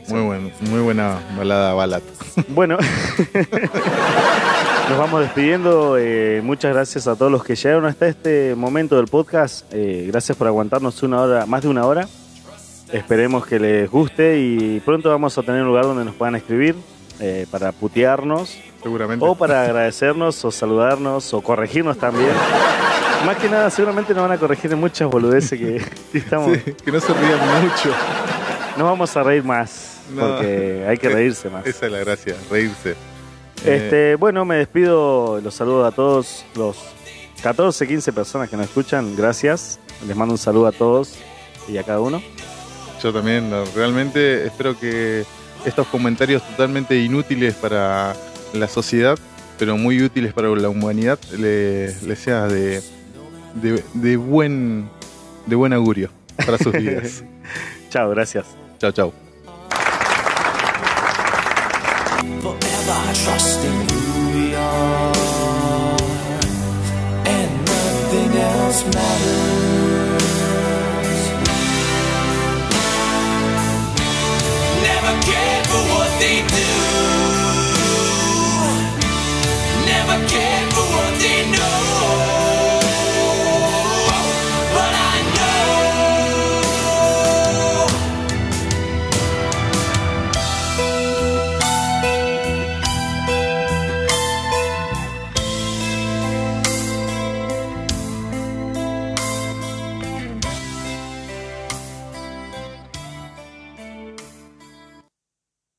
Sí, muy, buen, muy buena balada balat.
Bueno, [LAUGHS] nos vamos despidiendo. Eh, muchas gracias a todos los que llegaron hasta este momento del podcast. Eh, gracias por aguantarnos una hora, más de una hora. Esperemos que les guste y pronto vamos a tener un lugar donde nos puedan escribir eh, para putearnos
Seguramente.
o para agradecernos o saludarnos o corregirnos también. Más que nada, seguramente nos van a corregir en muchas boludeces que [LAUGHS] que estamos.
Sí, que no se rían mucho.
Nos vamos a reír más
No.
porque hay que reírse más.
Esa es la gracia, reírse. Eh,
Este, bueno, me despido, los saludo a todos los 14, 15 personas que nos escuchan, gracias. Les mando un saludo a todos y a cada uno.
Yo también, no, realmente espero que estos comentarios totalmente inútiles para la sociedad, pero muy útiles para la humanidad, le, le sea de, de, de buen, de buen augurio para sus vidas. [LAUGHS]
Chao, gracias.
chao, chao.